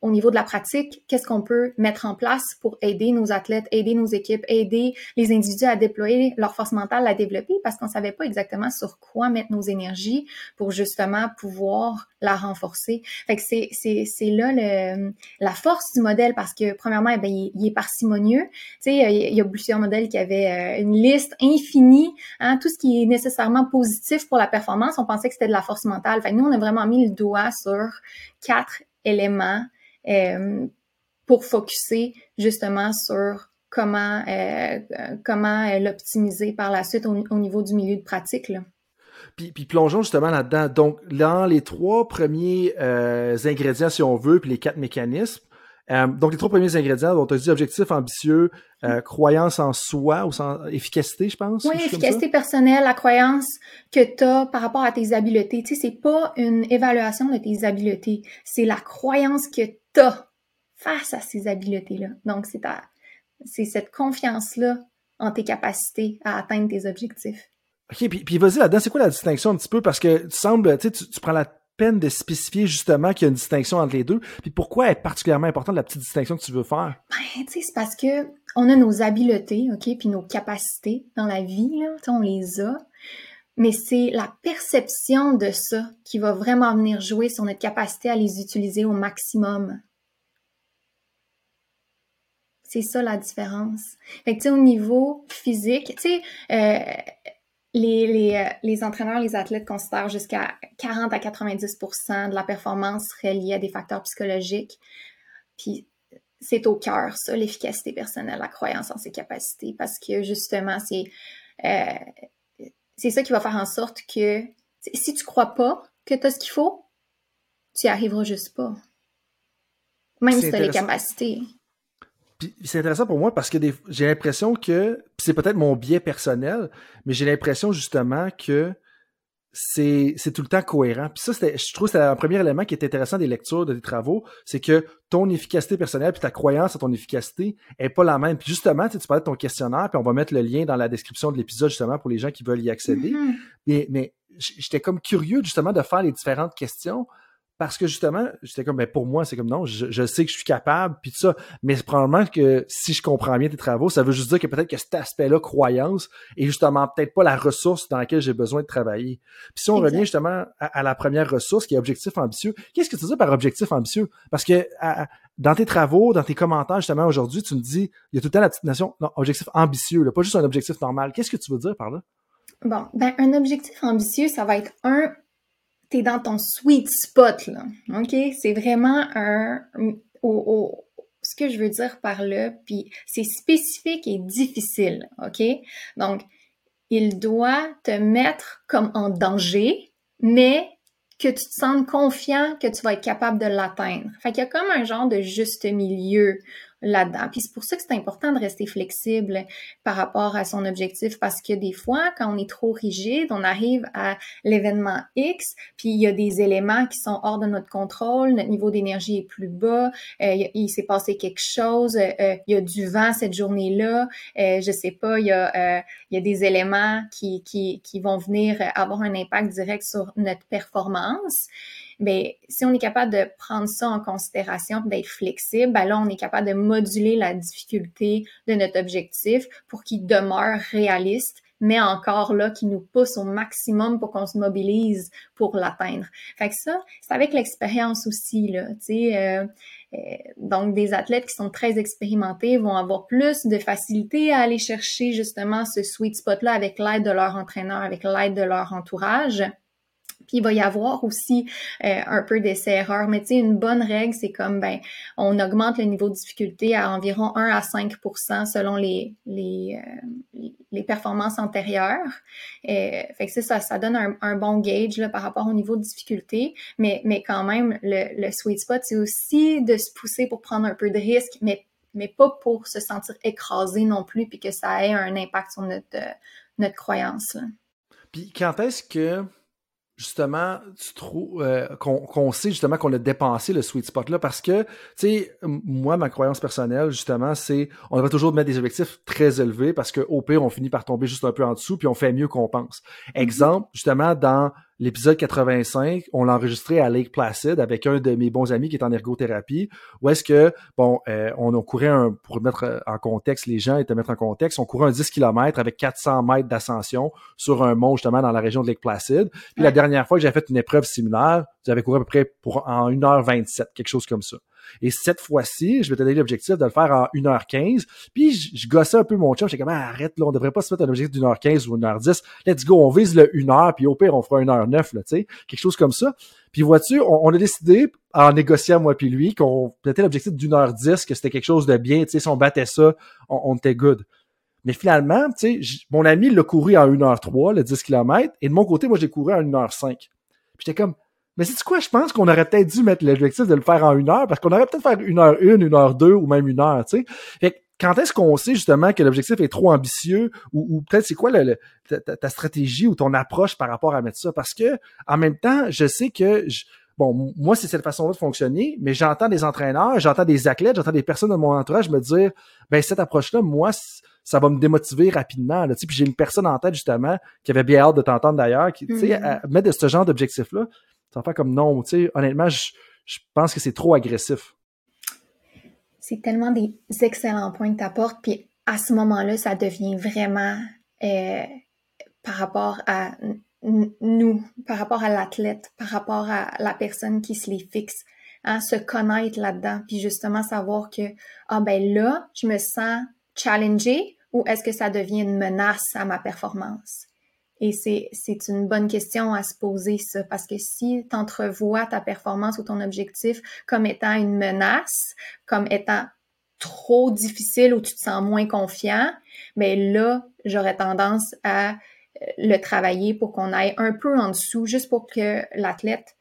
au niveau de la pratique, qu'est-ce qu'on peut mettre en place pour aider nos athlètes, aider nos équipes, aider les individus à déployer leur force mentale, à développer, parce qu'on savait pas exactement sur quoi mettre nos énergies pour justement pouvoir la renforcer. Fait que c'est, c'est, c'est là le, la force du modèle, parce que premièrement, eh bien, il, est parcimonieux. Tu sais, il y a plusieurs modèles qui avaient euh, une liste infinie, hein, tout ce qui est nécessairement positif pour la performance, on pensait que c'était de la force mentale. Fait que nous, on a vraiment mis le doigt sur quatre éléments euh, pour focuser justement sur comment euh, comment euh, l'optimiser par la suite au, niveau du milieu de pratique. Là. Puis, puis, plongeons justement là-dedans. Donc, dans les trois premiers ingrédients, si on veut, puis les quatre mécanismes, donc les trois premiers ingrédients, dont tu as dit objectif ambitieux, croyance en soi ou sans efficacité, je pense. Oui, efficacité personnelle, la croyance que tu as par rapport à tes habiletés. Tu sais, c'est pas une évaluation de tes habiletés, c'est la croyance que face à ces habiletés-là. Donc, c'est c'est cette confiance-là en tes capacités à atteindre tes objectifs. OK, puis, puis vas-y là-dedans, c'est quoi la distinction un petit peu? Parce que tu sembles, tu, tu prends la peine de spécifier justement qu'il y a une distinction entre les deux. Puis pourquoi est particulièrement importante la petite distinction que tu veux faire? Ben, tu sais, c'est parce que on a nos habiletés, OK, puis nos capacités dans la vie, là, on les a. Mais c'est la perception de ça qui va vraiment venir jouer sur notre capacité à les utiliser au maximum. C'est ça la différence. Fait que, au niveau physique, tu sais, euh, les, les, euh, les, entraîneurs, les athlètes considèrent jusqu'à 40 à 90% de la performance reliée à des facteurs psychologiques. Puis c'est au cœur, ça, l'efficacité personnelle, la croyance en ses capacités, parce que justement, c'est euh, c'est ça qui va faire en sorte que si tu crois pas que tu as ce qu'il faut, tu n'y arriveras juste pas. Même si tu as les capacités c'est intéressant pour moi parce que j'ai l'impression que, c'est peut-être mon biais personnel, mais j'ai l'impression justement que c'est tout le temps cohérent. Puis ça, je trouve que c'est un premier élément qui est intéressant des lectures, de tes travaux, c'est que ton efficacité personnelle puis ta croyance à ton efficacité est pas la même. Puis justement, tu, parlais de ton questionnaire, puis on va mettre le lien dans la description de l'épisode justement pour les gens qui veulent y accéder. Mm-hmm. Mais, mais j'étais comme curieux justement de faire les différentes questions parce que justement, j'étais comme, ben pour moi, c'est comme non, je, sais que je suis capable, puis tout ça. Mais probablement que si je comprends bien tes travaux, ça veut juste dire que peut-être que cet aspect-là, croyance, est justement peut-être pas la ressource dans laquelle j'ai besoin de travailler. Puis si on revient justement à, la première ressource, qui est objectif ambitieux, qu'est-ce que tu dis par objectif ambitieux? Parce que dans tes travaux, dans tes commentaires justement aujourd'hui, tu me dis, il y a tout le temps la petite notion, non, objectif ambitieux, là, pas juste un objectif normal. Qu'est-ce que tu veux dire par là? Bon, ben un objectif ambitieux, ça va être un t'es dans ton sweet spot, là. OK? C'est vraiment un. Au, ce que je veux dire par là, puis c'est spécifique et difficile, OK? Donc, il doit te mettre comme en danger, mais que tu te sens confiant que tu vas être capable de l'atteindre. Fait qu'il y a comme un genre de juste milieu là-dedans. Puis c'est pour ça que c'est important de rester flexible par rapport à son objectif parce que des fois, quand on est trop rigide, on arrive à l'événement X, puis il y a des éléments qui sont hors de notre contrôle, notre niveau d'énergie est plus bas, euh, il, s'est passé quelque chose, euh, il y a du vent cette journée-là, euh, je sais pas, il y a, des éléments qui vont venir avoir un impact direct sur notre performance ben si on est capable de prendre ça en considération, d'être flexible, ben là on est capable de moduler la difficulté de notre objectif pour qu'il demeure réaliste, mais encore là qui nous pousse au maximum pour qu'on se mobilise pour l'atteindre. Fait que ça, c'est avec l'expérience aussi là, tu sais. Euh, euh, donc, des athlètes qui sont très expérimentés vont avoir plus de facilité à aller chercher justement ce sweet spot-là avec l'aide de leur entraîneur, avec l'aide de leur entourage. Puis il va y avoir aussi euh, un peu d'essai-erreur, mais tu sais, une bonne règle, c'est comme ben, on augmente le niveau de difficulté à environ 1 à 5% selon les, les, euh, les performances antérieures. Euh, fait que ça, ça donne un, bon gauge là, par rapport au niveau de difficulté, mais, mais quand même, le, le sweet spot, c'est aussi de se pousser pour prendre un peu de risque, mais, mais pas pour se sentir écrasé non plus, puis que ça ait un impact sur notre, notre croyance. Puis quand est-ce que justement, tu trouves euh, qu'on sait justement qu'on a dépensé le sweet spot là parce que, tu sais, moi, ma croyance personnelle, justement, c'est on va toujours mettre des objectifs très élevés parce qu'au pire, on finit par tomber juste un peu en dessous puis on fait mieux qu'on pense. Mm-hmm. Exemple, justement, dans l'épisode 85, on l'a enregistré à Lake Placid avec un de mes bons amis qui est en ergothérapie, où est-ce que, bon, euh, on couru un, pour mettre en contexte les gens et te mettre en contexte, on courait un 10 km avec 400 mètres d'ascension sur un mont justement dans la région de Lake Placid. Puis la dernière fois que j'ai fait une épreuve similaire, j'avais couru à peu près pour en 1h27, quelque chose comme ça. Et cette fois-ci, je vais te donner l'objectif de le faire en 1h15. Puis je, gossais un peu mon chum. J'étais comme, ah, arrête, là, on devrait pas se mettre un objectif d'une heure 15 ou une heure 10. Let's go, on vise le 1h, puis au pire, on fera 1h9, là, tu sais. Quelque chose comme ça. Puis vois-tu, on, a décidé, en négociant moi puis lui, qu'on mettait l'objectif d'une heure 10, que c'était quelque chose de bien, tu sais, si on battait ça, on, était good. Mais finalement, tu sais, mon ami l'a couru en 1h03, le 10 km, et de mon côté, moi, j'ai couru en 1h05. Puis j'étais comme, mais c'est quoi, je pense qu'on aurait peut-être dû mettre l'objectif de le faire en une heure, parce qu'on aurait peut-être faire une heure une, une heure deux, ou même une heure, tu sais. Fait quand est-ce qu'on sait justement que l'objectif est trop ambitieux, ou, peut-être c'est quoi le, ta, stratégie ou ton approche par rapport à mettre ça? Parce que en même temps, je sais que bon, moi, c'est cette façon-là de fonctionner, mais j'entends des entraîneurs, j'entends des athlètes, j'entends des personnes de mon entourage me dire, ben cette approche-là, moi, ça va me démotiver rapidement. Là, puis j'ai une personne en tête justement qui avait bien hâte de t'entendre d'ailleurs, qui, tu sais, mm-hmm. mettre de ce genre d'objectif-là, ça va faire comme non, tu sais, honnêtement, je, pense que c'est trop agressif. C'est tellement des excellents points que tu apportes, puis à ce moment-là, ça devient vraiment euh, par rapport à nous, par rapport à l'athlète, par rapport à la personne qui se les fixe, hein, se connaître là-dedans, puis justement savoir que, ah ben là, je me sens challengée ou est-ce que ça devient une menace à ma performance? Et c'est, une bonne question à se poser, ça, parce que si tu entrevois ta performance ou ton objectif comme étant une menace, comme étant trop difficile ou tu te sens moins confiant, mais là, j'aurais tendance à euh, le travailler pour qu'on aille un peu en dessous, juste pour que l'athlète,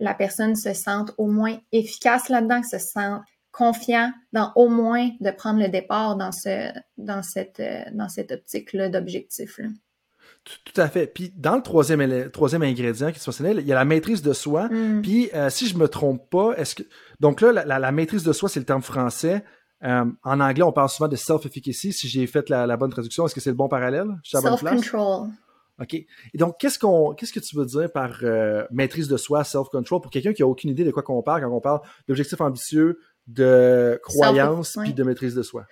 la personne se sente au moins efficace là-dedans, se sente confiant dans au moins de prendre le départ dans ce dans cette euh, dans cette optique là d'objectif là. Tout, à fait. Puis dans le troisième, troisième ingrédient qui est fonctionnel, il y a la maîtrise de soi. Mm. Puis euh, si je me trompe pas, est-ce que donc là la, maîtrise de soi c'est le terme français. Euh, en anglais, on parle souvent de self-efficacy. Si j'ai fait la, bonne traduction, est-ce que c'est le bon parallèle? Self-control. OK. Et donc, qu'est-ce qu'on, qu'est-ce que tu veux dire par euh, maîtrise de soi, self-control, pour quelqu'un qui a aucune idée de quoi qu'on parle quand on parle d'objectifs ambitieux, de croyance, puis de maîtrise de soi?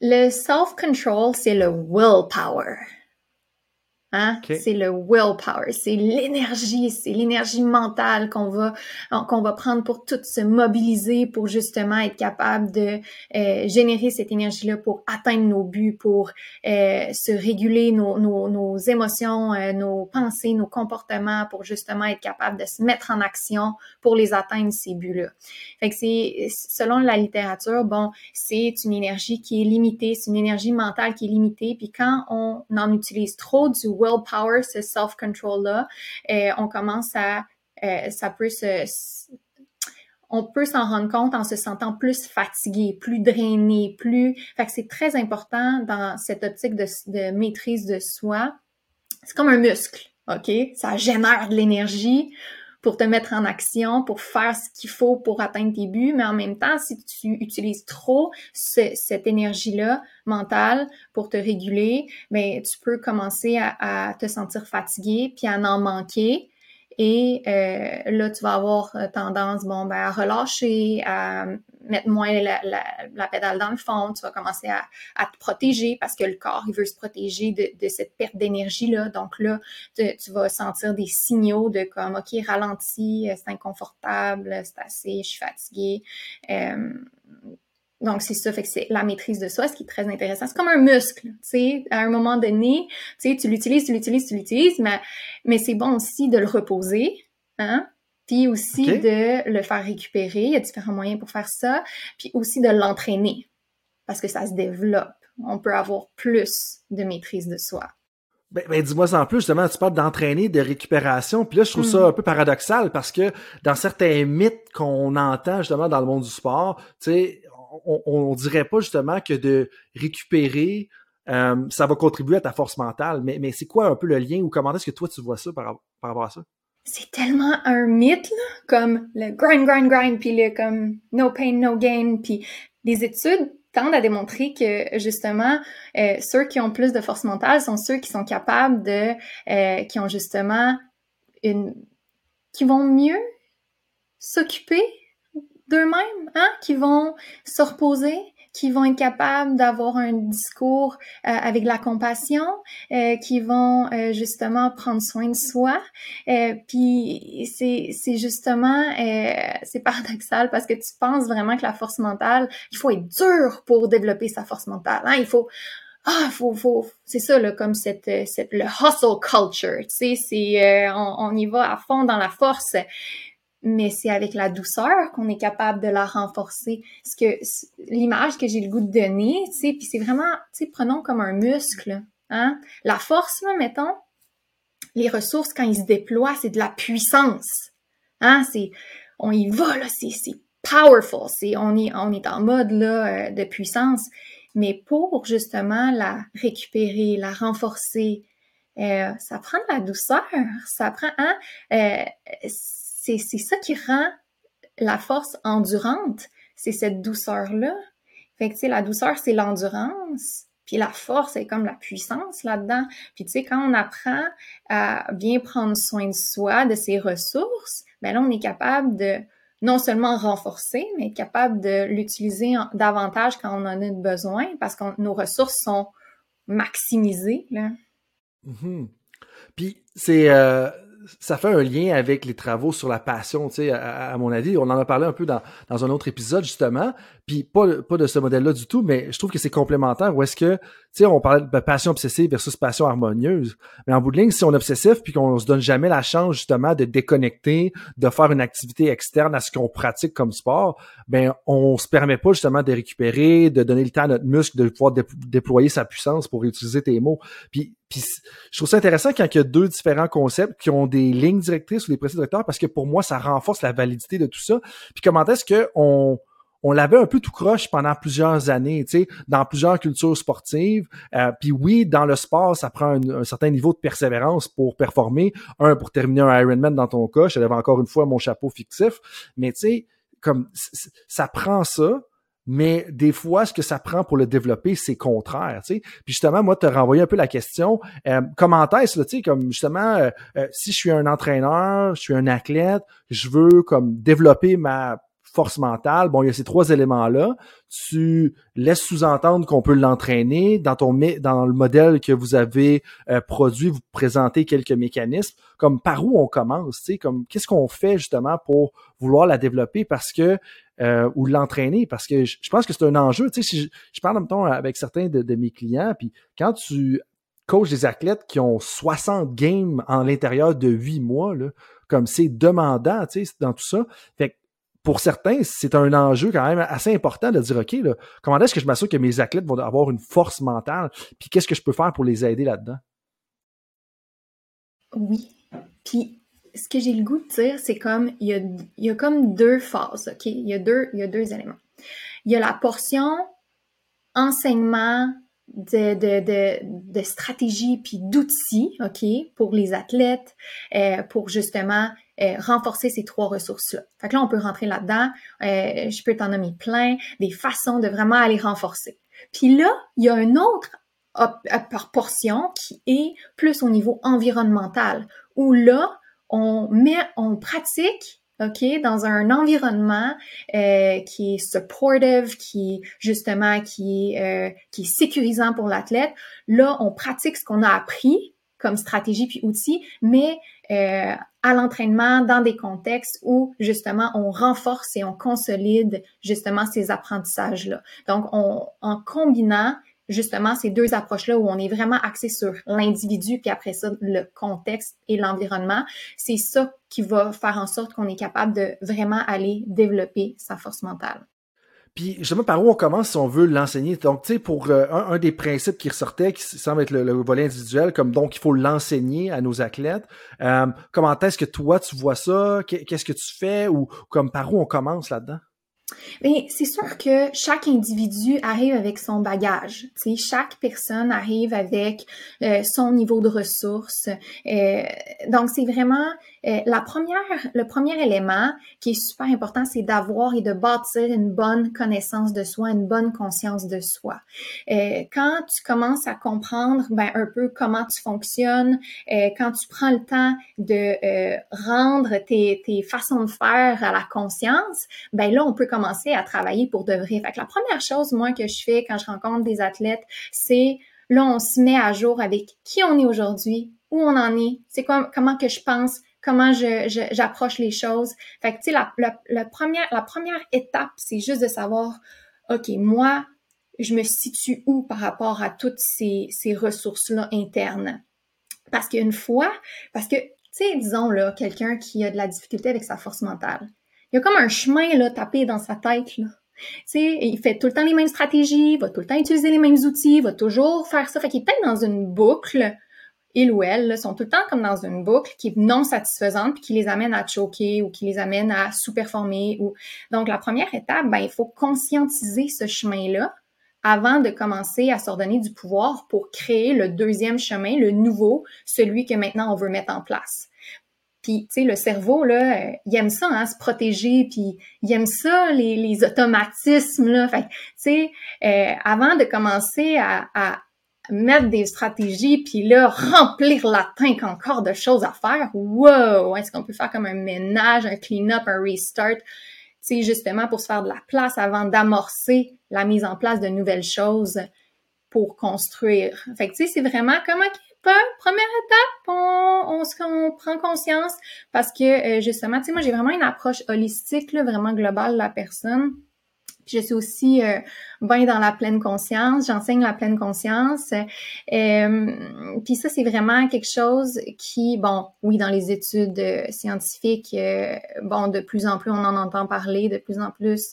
Le self-control, c'est le willpower. Hein? C'est le willpower, c'est l'énergie, c'est l'énergie mentale qu'on va qu'on va prendre pour tout se mobiliser pour justement être capable de euh, générer cette énergie-là pour atteindre nos buts, pour euh, se réguler nos, nos, nos émotions, euh, nos pensées, nos comportements, pour justement être capable de se mettre en action pour les atteindre ces buts-là. Fait que c'est selon la littérature, bon, c'est une énergie qui est limitée, c'est une énergie mentale qui est limitée, puis quand on en utilise trop du willpower, ce self-control-là, et on commence à, euh, ça peut se, on peut s'en rendre compte en se sentant plus fatigué, plus drainé, plus. Fait c'est très important dans cette optique de, de maîtrise de soi. C'est comme un muscle, ok? Ça génère de l'énergie pour te mettre en action, pour faire ce qu'il faut pour atteindre tes buts, mais en même temps, si tu utilises trop cette énergie-là mentale pour te réguler, ben tu peux commencer à, te sentir fatigué puis à en manquer. Et euh, là, tu vas avoir euh, tendance, bon, ben, à relâcher, à mettre moins la, la, pédale dans le fond. Tu vas commencer à, à, te protéger parce que le corps, il veut se protéger de, de cette perte d'énergie-là. Donc là, tu, vas sentir des signaux de comme, OK, ralenti, euh, c'est inconfortable, c'est assez, je suis fatiguée. Euh, donc, c'est ça, fait que c'est la maîtrise de soi, ce qui est très intéressant. C'est comme un muscle, tu sais, à un moment donné, tu sais, tu l'utilises, tu l'utilises, tu l'utilises, mais, mais c'est bon aussi de le reposer, hein, puis aussi de le faire récupérer. Il y a différents moyens pour faire ça, puis aussi de l'entraîner, parce que ça se développe. On peut avoir plus de maîtrise de soi. Ben, ben dis-moi en plus, justement, tu parles d'entraîner, de récupération, puis là, je trouve ça mm. un peu paradoxal parce que dans certains mythes qu'on entend justement dans le monde du sport, tu sais, on, on, dirait pas justement que de récupérer, euh, ça va contribuer à ta force mentale. Mais, mais c'est quoi un peu le lien ou comment est-ce que toi tu vois ça par, rapport à ça? C'est tellement un mythe, là, comme le grind, grind, grind, puis le comme no pain, no gain, puis les études tendent à démontrer que justement euh, ceux qui ont plus de force mentale sont ceux qui sont capables de, euh, qui ont justement une, qui vont mieux s'occuper d'eux-mêmes, hein, qui vont se reposer, qui vont être capables d'avoir un discours euh, avec la compassion, euh, qui vont euh, justement prendre soin de soi. puis c'est c'est justement c'est paradoxal parce que tu penses vraiment que la force mentale, il faut être dur pour développer sa force mentale. Hein? Il faut ah, faut, faut, c'est ça, là, comme cette, cette, le hustle culture, tu sais, c'est, on, on, y va à fond dans la force mais c'est avec la douceur qu'on est capable de la renforcer. Ce que l'image que j'ai le goût de donner, tu sais, puis c'est vraiment, tu sais, prenons comme un muscle, hein. La force, mettons, les ressources quand ils se déploient, c'est de la puissance, hein. C'est, on y va là, c'est c'est powerful, c'est on est on est en mode là euh, de puissance. Mais pour justement la récupérer, la renforcer, euh, ça prend de la douceur, ça prend, hein, euh, c'est ça qui rend la force endurante, c'est cette douceur-là. Fait que, tu sais, la douceur, c'est l'endurance. Puis la force, c'est comme la puissance là-dedans. Puis tu sais, quand on apprend à bien prendre soin de soi, de ses ressources, ben là, on est capable de non seulement renforcer, mais être capable de l'utiliser davantage quand on en a besoin parce que nos ressources sont maximisées. Là. Mm-hmm. Puis c'est euh, ça fait un lien avec les travaux sur la passion, tu sais, à, mon avis. On en a parlé un peu dans, dans un autre épisode, justement. Puis pas, pas de ce modèle-là du tout, mais je trouve que c'est complémentaire. Ou est-ce que, tu sais, on parlait de passion obsessive versus passion harmonieuse. Mais en bout de ligne, si on est obsessif puis qu'on se donne jamais la chance, justement, de déconnecter, de faire une activité externe à ce qu'on pratique comme sport, ben, on se permet pas, justement, de récupérer, de donner le temps à notre muscle de pouvoir déployer sa puissance pour utiliser tes mots. Puis, je trouve ça intéressant quand il y a deux différents concepts qui ont des lignes directrices ou des précis directeurs parce que pour moi, ça renforce la validité de tout ça. Puis comment est-ce que on on l'avait un peu tout croche pendant plusieurs années, tu sais, dans plusieurs cultures sportives. Euh, puis oui, dans le sport, ça prend un, certain niveau de persévérance pour performer. Un, pour terminer un Ironman dans ton cas, je lève encore une fois mon chapeau fictif, mais tu sais, comme ça prend ça, mais des fois, ce que ça prend pour le développer, c'est contraire, tu sais. Puis justement, moi, te renvoyer un peu la question, euh, comment est-ce, tu sais, comme justement, euh, euh, si je suis un entraîneur, je suis un athlète, je veux comme développer ma force mentale, bon, il y a ces trois éléments-là. Tu laisses sous-entendre qu'on peut l'entraîner. Dans ton dans le modèle que vous avez produit, vous présentez quelques mécanismes. Comme par où on commence, tu sais, comme qu'est-ce qu'on fait justement pour vouloir la développer parce que euh, ou l'entraîner? Parce que je, pense que c'est un enjeu. Tu sais, si je, parle en même temps avec certains de, mes clients, puis quand tu coaches des athlètes qui ont 60 games en l'intérieur de 8 mois, là, comme c'est demandant, tu sais, dans tout ça. Fait pour certains, c'est un enjeu quand même assez important de dire, OK, comment est-ce que je m'assure que mes athlètes vont avoir une force mentale, puis qu'est-ce que je peux faire pour les aider là-dedans? Oui. Puis ce que j'ai le goût de dire, c'est comme, il y a, comme deux phases, OK? Il y a deux, y a deux éléments. Il y a la portion enseignement de, de, de, de stratégie puis d'outils, OK, pour les athlètes, euh, pour justement euh, renforcer ces trois ressources-là. Fait que là, on peut rentrer là-dedans. Euh, je peux t'en nommer plein, des façons de vraiment aller renforcer. Puis là, il y a une autre portion qui est plus au niveau environnemental, où là, on met, on pratique OK, dans un environnement euh, qui est supportive, qui justement qui est, euh, qui est sécurisant pour l'athlète. Là, on pratique ce qu'on a appris comme stratégie puis outils, mais euh, à l'entraînement dans des contextes où justement on renforce et on consolide justement ces apprentissages-là. Donc, on, en combinant justement ces deux approches-là où on est vraiment axé sur l'individu, puis après ça, le contexte et l'environnement, c'est ça qui va faire en sorte qu'on est capable de vraiment aller développer sa force mentale. Puis, pas par où on commence si on veut l'enseigner? Donc, tu sais, pour euh, un, des principes qui ressortait, qui semble être le, volet individuel, comme donc il faut l'enseigner à nos athlètes. Euh, comment est-ce que toi tu vois ça? Qu'est-ce que tu fais? Ou comme par où on commence là-dedans? Mais c'est sûr que chaque individu arrive avec son bagage. Tu sais, chaque personne arrive avec euh, son niveau de ressources. Donc, c'est vraiment euh, la première, le premier élément qui est super important, c'est d'avoir et de bâtir une bonne connaissance de soi, une bonne conscience de soi. quand tu commences à comprendre ben, un peu comment tu fonctionnes, quand tu prends le temps de rendre tes, tes façons de faire à la conscience, ben là, on peut commencer à travailler pour de vrai. Fait que la première chose, moi, que je fais quand je rencontre des athlètes, c'est là, on se met à jour avec qui on est aujourd'hui, où on en est, c'est comment que je pense, comment j'approche les choses. Fait que, tu sais, la, première, étape, c'est juste de savoir, OK, moi, je me situe où par rapport à toutes ces, ces ressources-là internes? Parce qu'une fois, parce que, tu sais, disons, là, quelqu'un qui a de la difficulté avec sa force mentale, il y a comme un chemin là, tapé dans sa tête. Là. il fait tout le temps les mêmes stratégies, va tout le temps utiliser les mêmes outils, il va toujours faire ça. Fait qu'il est peut-être dans une boucle, il ou elle, là, sont tout le temps comme dans une boucle qui est non satisfaisante, puis qui les amène à choquer ou qui les amène à sous-performer. Ou... Donc, la première étape, ben, il faut conscientiser ce chemin-là avant de commencer à s'ordonner du pouvoir pour créer le deuxième chemin, le nouveau, celui que maintenant on veut mettre en place. Puis, tu sais, le cerveau, là, euh, il aime ça, hein, se protéger, puis il aime ça, les, les automatismes, là. Fait tu sais, euh, avant de commencer à, à, mettre des stratégies, puis là, remplir la tank encore de choses à faire, wow! Est-ce qu'on peut faire comme un ménage, un clean-up, un restart? Tu justement pour se faire de la place avant d'amorcer la mise en place de nouvelles choses pour construire. Fait que, tu sais, c'est vraiment comment première étape, on, on, prend conscience parce que euh, justement, tu sais, moi j'ai vraiment une approche holistique, là, vraiment globale de la personne. Puis je suis aussi euh, bien dans la pleine conscience, j'enseigne la pleine conscience. Euh, puis ça, c'est vraiment quelque chose qui, bon, oui, dans les études euh, scientifiques, bon, de plus en plus on en entend parler, de plus en plus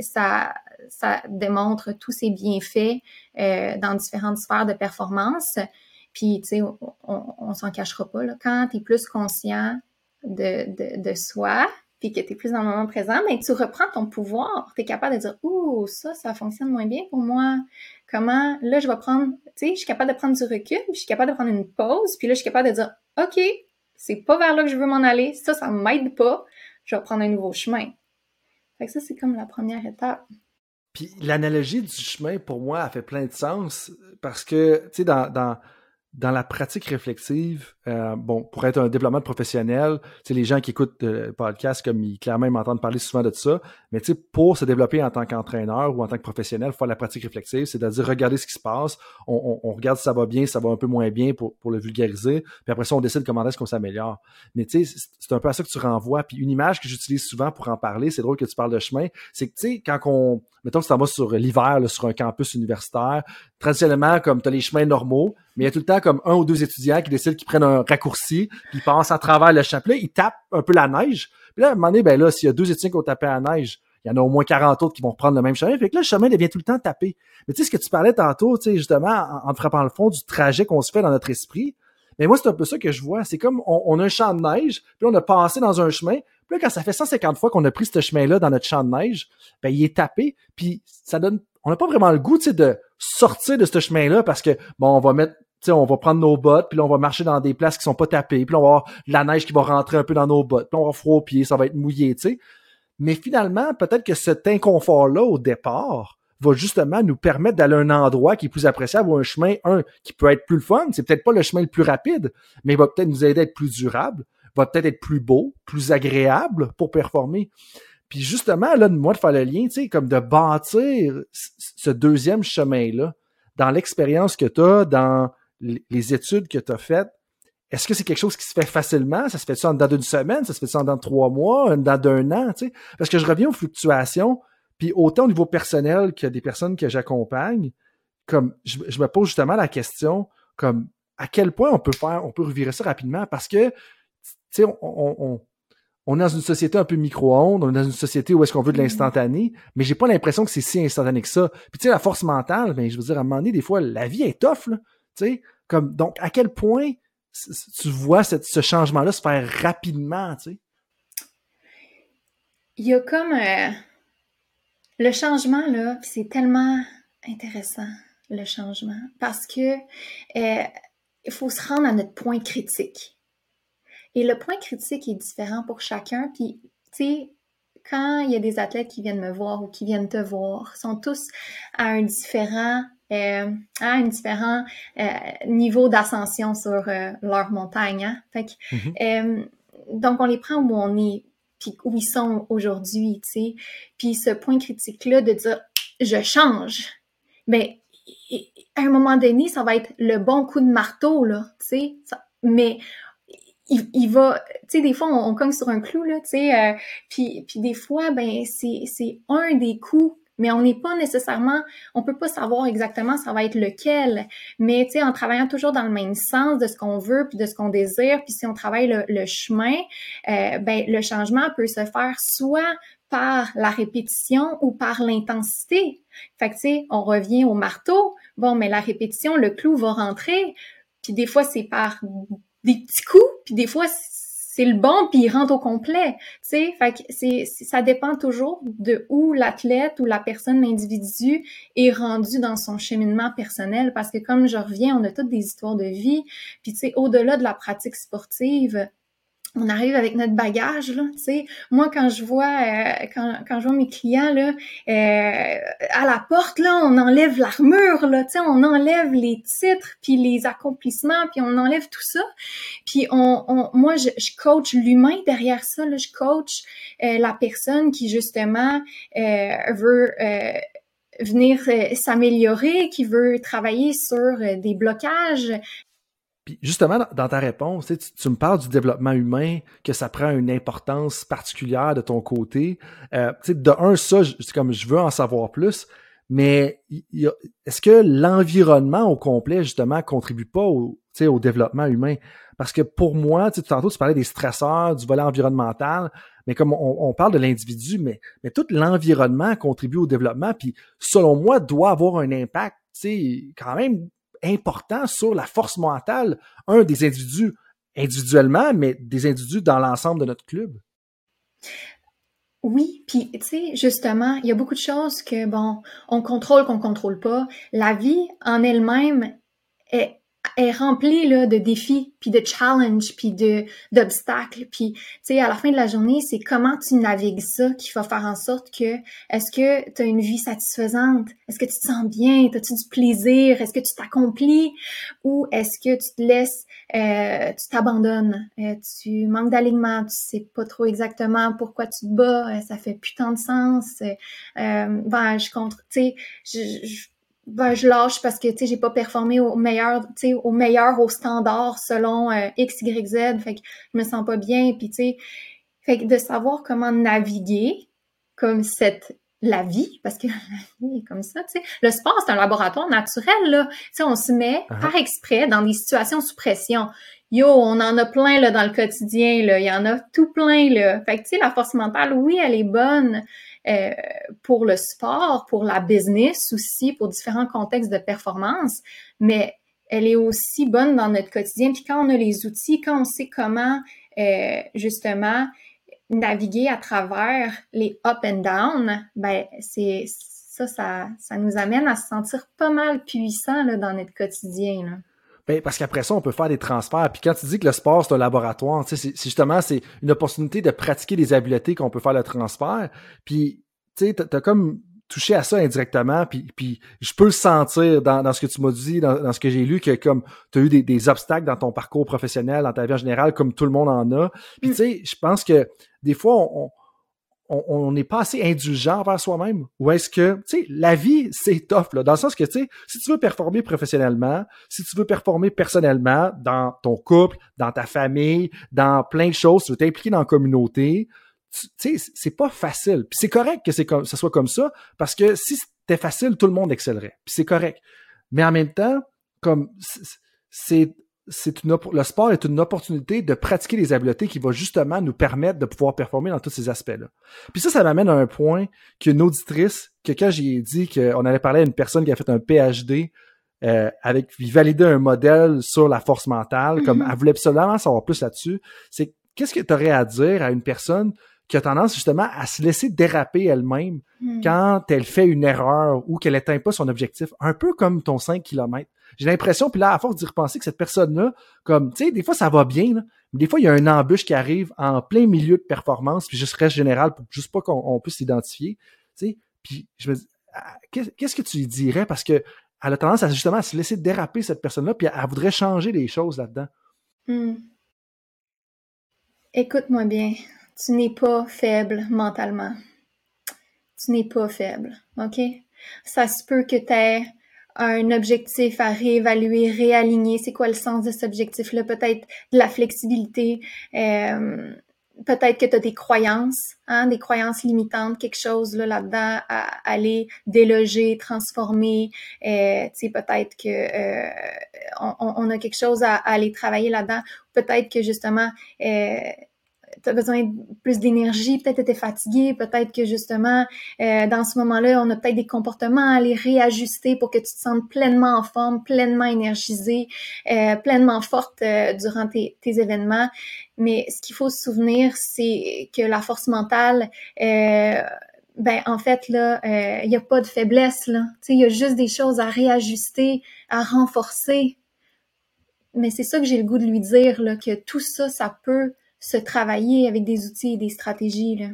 ça, ça démontre tous ces bienfaits dans différentes sphères de performance. Puis, tu sais, on, on, s'en cachera pas, là. Quand tu es plus conscient de, de, de soi, puis que tu es plus dans le moment présent, mais tu reprends ton pouvoir. Tu es capable de dire Ouh, ça, ça fonctionne moins bien pour moi. Comment? Là je vais prendre, tu sais, je suis capable de prendre du recul, puis je suis capable de prendre une pause, puis là je suis capable de dire OK, c'est pas vers là que je veux m'en aller, ça, ça m'aide pas, je vais prendre un nouveau chemin. Fait que ça, c'est comme la première étape. Puis l'analogie du chemin, pour moi, a fait plein de sens parce que, tu sais, dans, dans, dans la pratique réflexive, euh, bon, pour être un développement professionnel, les gens qui écoutent le podcast, comme ils clairement m'entendent parler souvent de ça, mais pour se développer en tant qu'entraîneur ou en tant que professionnel, faire la pratique réflexive, c'est-à-dire regarder ce qui se passe, on, regarde si ça va bien, si ça va un peu moins bien pour, pour le vulgariser, puis après ça, on décide comment est-ce qu'on s'améliore. Mais tu sais, c'est un peu à ça que tu renvoies. Puis une image que j'utilise souvent pour en parler, c'est drôle que tu parles de chemin, c'est que tu sais, quand on, mettons que ça va sur l'hiver, sur un campus universitaire, traditionnellement, comme tu as les chemins normaux, mais il y a tout le temps comme un ou deux étudiants qui décident qu'ils prennent un raccourci, puis ils passent à travers le chapelet, ils tapent un peu la neige. Puis là, à un moment donné, ben là, s'il y a deux étudiants qui ont tapé la neige, il y en a au moins 40 autres qui vont reprendre le même chemin. Fait que là, le chemin devient tout le temps tapé. Mais tu sais, ce que tu parlais tantôt, tu sais, justement, en, frappant le fond du trajet qu'on se fait dans notre esprit, mais moi, c'est un peu ça que je vois. C'est comme on, a un champ de neige, puis on a passé dans un chemin. Puis là, quand ça fait 150 fois qu'on a pris ce chemin-là dans notre champ de neige, ben il est tapé, puis ça donne. On n'a pas vraiment le goût, de sortir de ce chemin-là parce que bon, on va mettre on va prendre nos bottes, puis là, on va marcher dans des places qui sont pas tapées, puis là, on va avoir la neige qui va rentrer un peu dans nos bottes, puis on va avoir froid aux pieds, ça va être mouillé, tu sais. Mais finalement, peut-être que cet inconfort-là, au départ, va justement nous permettre d'aller à un endroit qui est plus appréciable ou un chemin, un, qui peut être plus fun. C'est peut-être pas le chemin le plus rapide, mais il va peut-être nous aider à être plus durable, va peut-être être plus beau, plus agréable pour performer. Puis justement, là, moi, de faire le lien, tu sais, comme de bâtir ce deuxième chemin-là dans l'expérience que tu as, dans les études que tu as faites, est-ce que c'est quelque chose qui se fait facilement? Ça se fait ça en dedans d'une semaine? Ça se fait ça en dedans de trois mois? En dedans d'un an? Tu sais? Parce que je reviens aux fluctuations, puis autant au niveau personnel que des personnes que j'accompagne, comme je, me pose justement la question, comme à quel point on peut faire, on peut revirer ça rapidement? Parce que, tu sais, on, est dans une société un peu micro-ondes, on est dans une société où est-ce qu'on veut de mm-hmm. l'instantané, mais j'ai pas l'impression que c'est si instantané que ça. Puis tu sais, la force mentale, ben, je veux dire, à un moment donné, des fois, la vie est tough, là. Tu sais, comme, donc, à quel point tu vois ce changement-là se faire rapidement, tu sais? Il y a comme euh, le changement, là, c'est tellement intéressant, le changement, parce que euh, il faut se rendre à notre point critique. Et le point critique est différent pour chacun. Puis, tu sais, quand il y a des athlètes qui viennent me voir ou qui viennent te voir, sont tous à un différent euh, à un différent euh, niveau d'ascension sur euh, leur montagne. Hein? Fait que, mm-hmm. donc, on les prend où on est, puis où ils sont aujourd'hui, tu sais. Puis ce point critique-là de dire « je change », mais à un moment donné, ça va être le bon coup de marteau, là, tu sais. Mais il, il, va, tu sais, des fois, on, on, cogne sur un clou, là, tu sais, puis, puis des fois, ben, c'est un des coups mais on n'est pas nécessairement, on peut pas savoir exactement ça va être lequel, mais tu sais, en travaillant toujours dans le même sens de ce qu'on veut puis de ce qu'on désire, puis si on travaille le, chemin, euh, ben le changement peut se faire soit par la répétition ou par l'intensité. Fait que tu sais, on revient au marteau, bon, mais la répétition, le clou va rentrer, puis des fois c'est par des petits coups, puis des fois c'est le bon puis il rentre au complet. Tu fait que c'est ça dépend toujours de où l'athlète ou la personne, l'individu est rendu dans son cheminement personnel parce que comme je reviens, on a toutes des histoires de vie. Puis tu au-delà de la pratique sportive, on arrive avec notre bagage là, tu sais. Moi quand je vois euh, quand, quand je vois mes clients là euh, à la porte là, on enlève l'armure là, tu sais, on enlève les titres puis les accomplissements puis on enlève tout ça. Puis on, moi je, je coach l'humain derrière ça là, je coach euh, la personne qui justement veut venir s'améliorer, qui veut travailler sur des blocages, puis justement, dans ta réponse, tu, me parles du développement humain, que ça prend une importance particulière de ton côté. Euh, de un, ça, comme je veux en savoir plus, mais est-ce que l'environnement au complet, justement, contribue pas au, développement humain? Parce que pour moi, tantôt, tu parlais des stresseurs, du volet environnemental, mais comme on, on parle de l'individu, mais, mais tout l'environnement contribue au développement, puis selon moi, doit avoir un impact, quand même important sur la force mentale, un des individus individuellement, mais des individus dans l'ensemble de notre club? Oui, puis tu sais, justement, il y a beaucoup de choses que, bon, on contrôle, qu'on contrôle pas. La vie en elle-même est est remplie là, de défis, puis de challenges, puis de d'obstacles. Puis, tu sais, à la fin de la journée, c'est comment tu navigues ça qui va faire en sorte que est-ce que tu as une vie satisfaisante? Est-ce que tu te sens bien? As-tu du plaisir? Est-ce que tu t'accomplis? Ou est-ce que tu te laisses, euh, tu t'abandonnes? Euh, tu manques d'alignement, tu sais pas trop exactement pourquoi tu te bats, euh, ça fait putain de sens. ben, je contre, tu sais, je ben je lâche parce que tu sais j'ai pas performé au meilleur tu sais au meilleur au standard selon euh, x y z. Fait que je me sens pas bien puis tu sais fait que de savoir comment naviguer comme cette la vie parce que la vie est comme ça tu sais. Le sport c'est un laboratoire naturel là. Tu sais on se met uh-huh. par exprès dans des situations sous pression. Yo on en a plein là dans le quotidien là. Il y en a tout plein là. Fait que tu sais la force mentale oui elle est bonne euh, pour le sport, pour la business aussi, pour différents contextes de performance, mais elle est aussi bonne dans notre quotidien. Puis quand on a les outils, quand on sait comment euh, justement naviguer à travers les up and down, ben c'est ça, ça, ça nous amène à se sentir pas mal puissant là, dans notre quotidien. Là. Ben, parce qu'après ça, on peut faire des transferts. Puis quand tu dis que le sport, c'est un laboratoire, c'est justement, c'est une opportunité de pratiquer des habiletés qu'on peut faire le transfert. Puis, tu sais, t'as comme touché à ça indirectement, puis, puis je peux le sentir dans, dans ce que tu m'as dit, dans, dans, ce que j'ai lu, que comme tu as eu des, des, obstacles dans ton parcours professionnel, dans ta vie en général, comme tout le monde en a. Puis mm. tu sais, je pense que des fois, on, on n'est pas assez indulgent envers soi-même? Ou est-ce que, tu sais, la vie, c'est tough, là, dans le sens que, tu sais, si tu veux performer professionnellement, si tu veux performer personnellement, dans ton couple, dans ta famille, dans plein de choses, tu veux t'impliquer dans la communauté, tu sais, c'est pas facile. Puis c'est correct que c'est comme, ça soit comme ça, parce que si c'était facile, tout le monde excellerait. Puis c'est correct. Mais en même temps, comme, c'est c'est une le sport est une opportunité de pratiquer les habiletés qui va justement nous permettre de pouvoir performer dans tous ces aspects-là. Puis ça, ça m'amène à un point qu'une auditrice, que quand j'ai dit qu'on allait parler à une personne qui a fait un PhD euh, avec qui validait un modèle sur la force mentale, comme mm-hmm. elle voulait absolument savoir plus là-dessus, c'est qu'est-ce que tu aurais à dire à une personne qui a tendance justement à se laisser déraper elle-même mm. quand elle fait une erreur ou qu'elle n'atteint pas son objectif, un peu comme ton 5 km. J'ai l'impression, puis là, à force d'y repenser, que cette personne-là, comme, tu sais, des fois, ça va bien, mais des fois, il y a un embûche qui arrive en plein milieu de performance, puis juste reste général pour juste pas qu'on puisse s'identifier, tu sais, puis je me dis, ah, qu'est-ce que tu dirais? Parce que elle a tendance à justement à se laisser déraper, cette personne-là, puis elle, voudrait changer les choses là-dedans. Hmm. Écoute-moi bien, tu n'es pas faible mentalement. Tu n'es pas faible, OK? Ça se peut que tu aies un objectif à réévaluer, réaligner. C'est quoi le sens de cet objectif-là? Peut-être de la flexibilité. Euh, peut-être que tu as des croyances, hein, des croyances limitantes, quelque chose là, là-dedans à aller déloger, transformer. Euh, peut-être que euh, on, on, a quelque chose à, à aller travailler là-dedans. Peut-être que justement euh, tu as besoin de plus d'énergie, peut-être tu es fatigué, peut-être que justement, euh, dans ce moment-là, on a peut-être des comportements à aller réajuster pour que tu te sentes pleinement en forme, pleinement énergisé, euh, pleinement forte euh, durant tes, tes, événements. Mais ce qu'il faut se souvenir, c'est que la force mentale, euh, ben en fait là, il n'y a pas de faiblesse là. Il y a juste des choses à réajuster, à renforcer. Mais c'est ça que j'ai le goût de lui dire là, que tout ça, ça peut se travailler avec des outils et des stratégies. Là.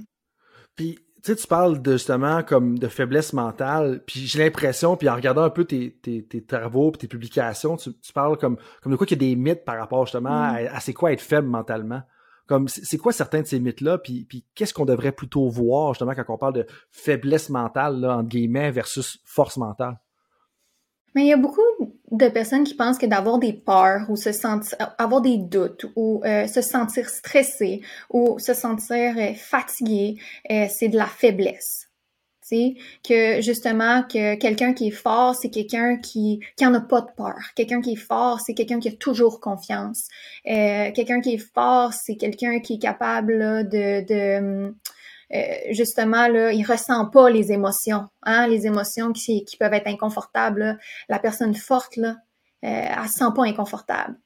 Puis, tu sais, tu parles de, justement comme de faiblesse mentale, puis j'ai l'impression, puis en regardant un peu tes, tes, tes travaux, puis tes publications, tu, tu, parles comme, comme de quoi qu'il y a des mythes par rapport justement mm. à, c'est quoi être faible mentalement. Comme c'est quoi certains de ces mythes-là, puis, puis qu'est-ce qu'on devrait plutôt voir justement quand on parle de faiblesse mentale, là, entre guillemets, versus force mentale? Mais il y a beaucoup de personnes qui pensent que d'avoir des peurs ou se sentir, avoir des doutes ou euh, se sentir stressé ou se sentir euh, fatigué, euh, c'est de la faiblesse. sais que justement que quelqu'un qui est fort, c'est quelqu'un qui qui en a pas de peur. Quelqu'un qui est fort, c'est quelqu'un qui a toujours confiance. quelqu'un qui est fort, c'est quelqu'un qui est capable de, de euh, justement, là, il ressent pas les émotions, hein, les émotions qui, qui peuvent être inconfortables. La personne forte, là, euh, elle se sent pas inconfortable.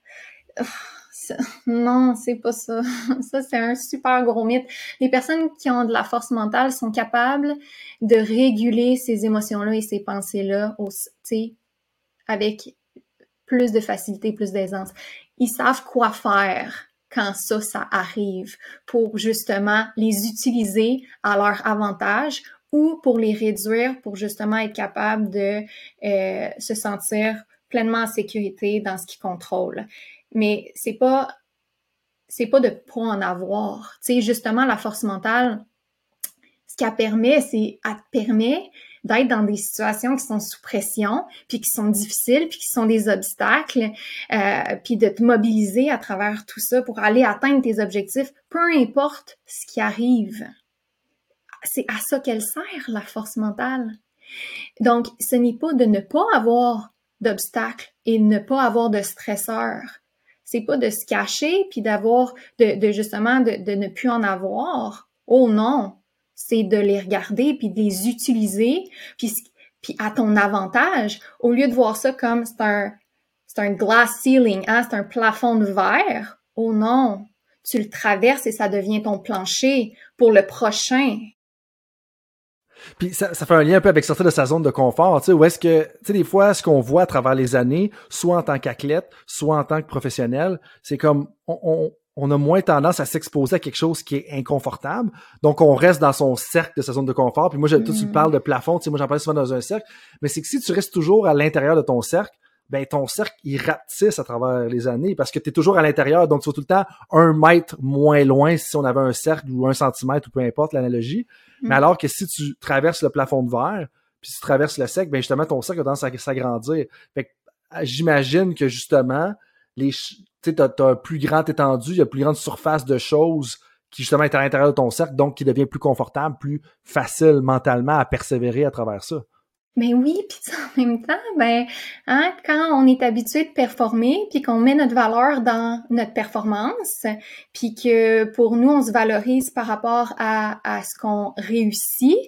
non, c'est pas ça. Ça, c'est un super gros mythe. Les personnes qui ont de la force mentale sont capables de réguler ces émotions-là et ces pensées-là, avec plus de facilité, plus d'aisance. Ils savent quoi faire quand ça, ça arrive pour justement les utiliser à leur avantage ou pour les réduire pour justement être capable de euh, se sentir pleinement en sécurité dans ce qu'ils contrôlent. Mais c'est pas c'est pas de pas en avoir. Tu sais, justement, la force mentale, ce qu'elle permet, c'est elle te permet d'être dans des situations qui sont sous pression, puis qui sont difficiles, puis qui sont des obstacles, euh, puis de te mobiliser à travers tout ça pour aller atteindre tes objectifs, peu importe ce qui arrive. C'est à ça qu'elle sert, la force mentale. Donc, ce n'est pas de ne pas avoir d'obstacles et ne pas avoir de stresseurs. C'est pas de se cacher puis d'avoir, de, justement, de ne plus en avoir. Oh non, c'est de les regarder puis de les utiliser puis, puis à ton avantage au lieu de voir ça comme c'est un c'est un glass ceiling, hein, c'est un plafond de verre. Oh non, tu le traverses et ça devient ton plancher pour le prochain. Puis ça, ça fait un lien un peu avec sortir de sa zone de confort, tu sais, où est-ce que, tu sais, des fois, ce qu'on voit à travers les années, soit en tant qu'athlète, soit en tant que professionnel, c'est comme, on, a moins tendance à s'exposer à quelque chose qui est inconfortable. Donc, on reste dans son cercle de sa zone de confort. Puis moi, je, tu mm. parles de plafond, tu sais, moi, j'en parle souvent dans un cercle. Mais c'est que si tu restes toujours à l'intérieur de ton cercle, ben ton cercle, il ratisse à travers les années parce que tu es toujours à l'intérieur. Donc, tu vas tout le temps un mètre moins loin si on avait un cercle ou un centimètre ou peu importe l'analogie. Mais mm. alors que si tu traverses le plafond de verre, puis si tu traverses le cercle, ben justement, ton cercle a tendance à s'agrandir. Fait que j'imagine que justement, les, tu as, as, un plus grand étendu, il y a plus grande surface de choses qui justement est à l'intérieur de ton cercle, donc qui devient plus confortable, plus facile mentalement à persévérer à travers ça. Mais oui, puis en même temps, ben, hein, quand on est habitué de performer, puis qu'on met notre valeur dans notre performance, puis que pour nous, on se valorise par rapport à, à ce qu'on réussit,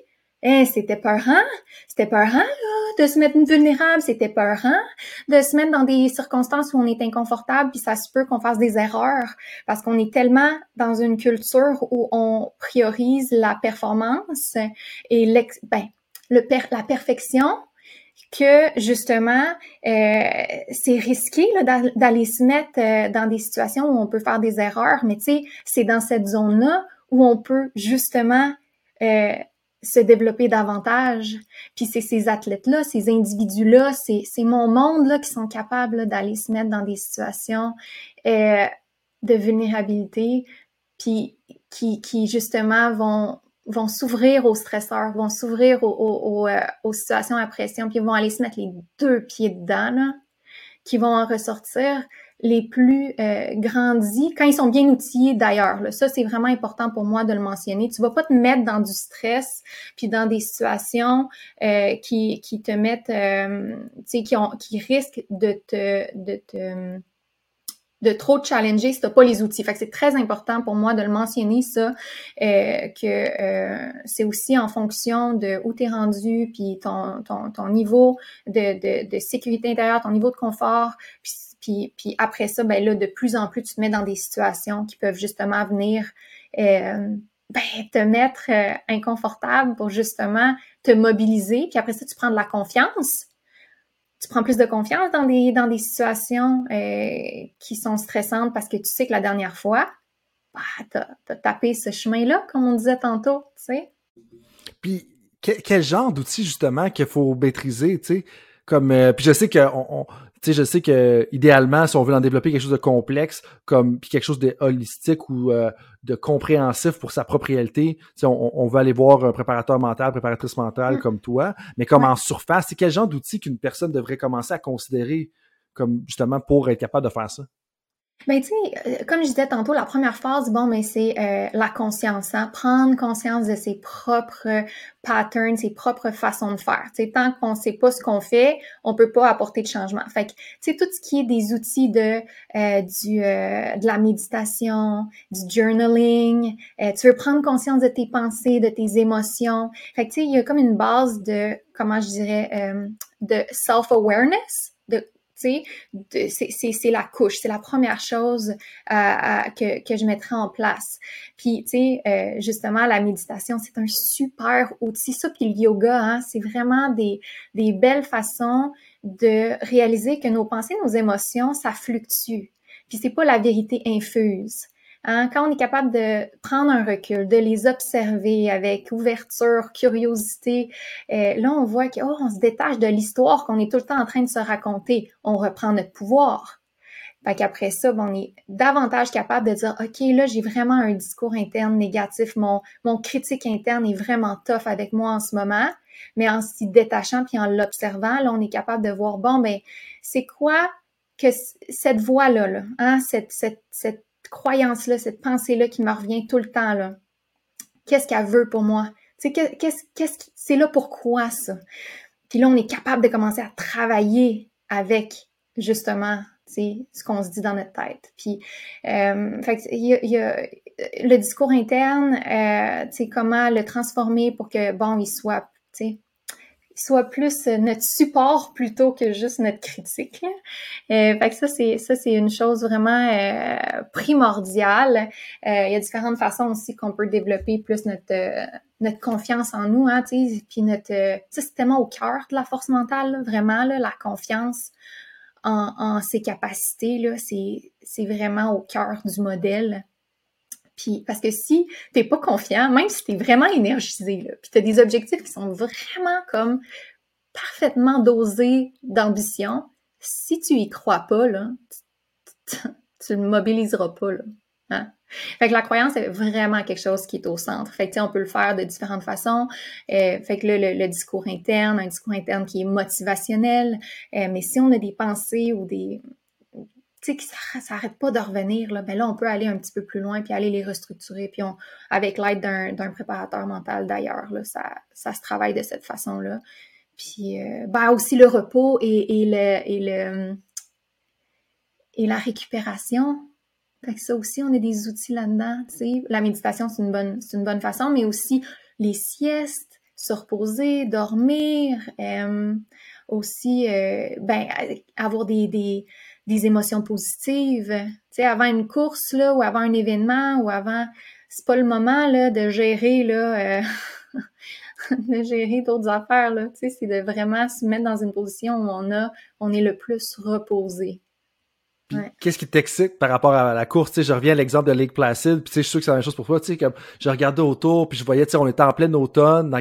eh, c'était peurant, c'était peurant là, de se mettre vulnérable, c'était peurant de se mettre dans des circonstances où on est inconfortable, puis ça se peut qu'on fasse des erreurs parce qu'on est tellement dans une culture où on priorise la performance et l'ex, ben, le per la perfection que justement euh, c'est risqué d'aller se mettre euh, dans des situations où on peut faire des erreurs, mais tu sais, c'est dans cette zone-là où on peut justement euh, se développer davantage. Puis c'est ces athlètes-là, ces individus-là, c'est, mon monde-là qui sont capables d'aller se mettre dans des situations euh, de vulnérabilité, puis qui, qui justement vont vont s'ouvrir aux stresseurs, vont s'ouvrir aux, aux, euh, aux, situations à pression, puis vont aller se mettre les deux pieds dedans, là, qui vont en ressortir les plus euh, grandis, quand ils sont bien outillés d'ailleurs. Ça, c'est vraiment important pour moi de le mentionner. Tu vas pas te mettre dans du stress, puis dans des situations euh, qui, qui te mettent, euh, tu sais, qui, ont, qui risquent de te, de te de trop challenger si t'as pas les outils. Fait que c'est très important pour moi de le mentionner ça, euh, que euh, c'est aussi en fonction de où t'es rendu, puis ton, ton, ton niveau de, de, de, sécurité intérieure, ton niveau de confort, puis puis, après ça, ben là, de plus en plus, tu te mets dans des situations qui peuvent justement venir euh, ben, te mettre euh, inconfortable pour justement te mobiliser. Puis après ça, tu prends de la confiance. Tu prends plus de confiance dans des, dans des situations euh, qui sont stressantes parce que tu sais que la dernière fois, bah, tu as, tapé ce chemin-là, comme on disait tantôt, tu sais. Puis, quel genre d'outils, justement, qu'il faut maîtriser, tu sais? Comme, puis je sais qu'on on, sais, je sais que idéalement, si on veut en développer quelque chose de complexe, comme puis quelque chose de holistique ou euh, de compréhensif pour sa propre réalité, on, on veut aller voir un préparateur mental, préparatrice mentale mm. comme toi, mais comme en surface, c'est quel genre d'outils qu'une personne devrait commencer à considérer comme justement pour être capable de faire ça? Ben, tu sais, euh, comme je disais tantôt, la première phase, bon, mais c'est euh, la conscience, hein? prendre conscience de ses propres patterns, ses propres façons de faire. Tu sais, tant qu'on sait pas ce qu'on fait, on peut pas apporter de changement. Fait que, tu sais, tout ce qui est des outils de euh, du de la méditation, du journaling, tu veux prendre conscience de tes pensées, de tes émotions. Fait que, tu sais, il y a comme une base de, comment je dirais, de self-awareness, de c'est la couche, c'est la première chose que, que je mettrai en place. Puis, tu sais, euh, justement, la méditation, c'est un super outil. Ça, puis le yoga, hein, c'est vraiment des, des belles façons de réaliser que nos pensées, nos émotions, ça fluctue. Puis c'est pas la vérité infuse. Hein? Quand on est capable de prendre un recul, de les observer avec ouverture, curiosité, euh, là on voit qu'on oh, se détache de l'histoire qu'on est tout le temps en train de se raconter. On reprend notre pouvoir. Fait qu'après ça, ben, on est davantage capable de dire, OK, là, j'ai vraiment un discours interne négatif. Mon, mon critique interne est vraiment tough avec moi en ce moment. Mais en s'y détachant puis en l'observant, là, on est capable de voir, bon, ben, c'est quoi que cette voix-là, là, hein, cette, cette, cette croyance-là, cette pensée-là qui me revient tout le temps, là, qu'est-ce qu'elle veut pour moi? Qu'est-ce, qu'est-ce, c'est là pourquoi ça? Puis là, on est capable de commencer à travailler avec, justement, ce qu'on se dit dans notre tête. Puis, euh, fait y a, le discours interne, euh, comment le transformer pour que, bon, il soit, soit plus notre support plutôt que juste notre critique. Euh, fait que ça c'est ça c'est une chose vraiment euh, primordiale. Euh, il y a différentes façons aussi qu'on peut développer plus notre euh, notre confiance en nous, hein, tu puis notre ça c'est tellement au cœur de la force mentale, vraiment là, la confiance en, en ses capacités là, c'est c'est vraiment au cœur du modèle. Puis parce que si t'es pas confiant, même si t'es vraiment énergisé, là, puis t'as des objectifs qui sont vraiment comme parfaitement dosés d'ambition, si tu y crois pas, là, tu, ne mobiliseras pas, là. Hein? Fait que la croyance est vraiment quelque chose qui est au centre. Fait que, on peut le faire de différentes façons. Euh, fait que le, le, discours interne, un discours interne qui est motivationnel. Euh, mais si on a des pensées ou des, sais, que ça s'arrête pas de revenir, là, ben là, on peut aller un petit peu plus loin puis aller les restructurer. Puis on, avec l'aide d'un préparateur mental d'ailleurs, ça, ça se travaille de cette façon-là. Puis euh, ben aussi le repos et, le, et, le, et la récupération. Fait que ça aussi, on a des outils là-dedans. La méditation, c'est une bonne, c'est une bonne façon, mais aussi les siestes, se reposer, dormir, euh, aussi euh, ben, avoir des des émotions positives. Tu sais, avant une course, là, ou avant un événement, ou avant... C'est pas le moment, là, de gérer, là... Euh, de gérer d'autres affaires, là. Tu sais, c'est de vraiment se mettre dans une position où on a... On est le plus reposé. Qu'est-ce qui t'excite par rapport à la course? Tu sais, je reviens à l'exemple de Lake Placid, puis je suis sûr que c'est la même chose pour toi. Tu sais, comme je regardais autour, puis je voyais, tu sais, on était en plein automne, dans,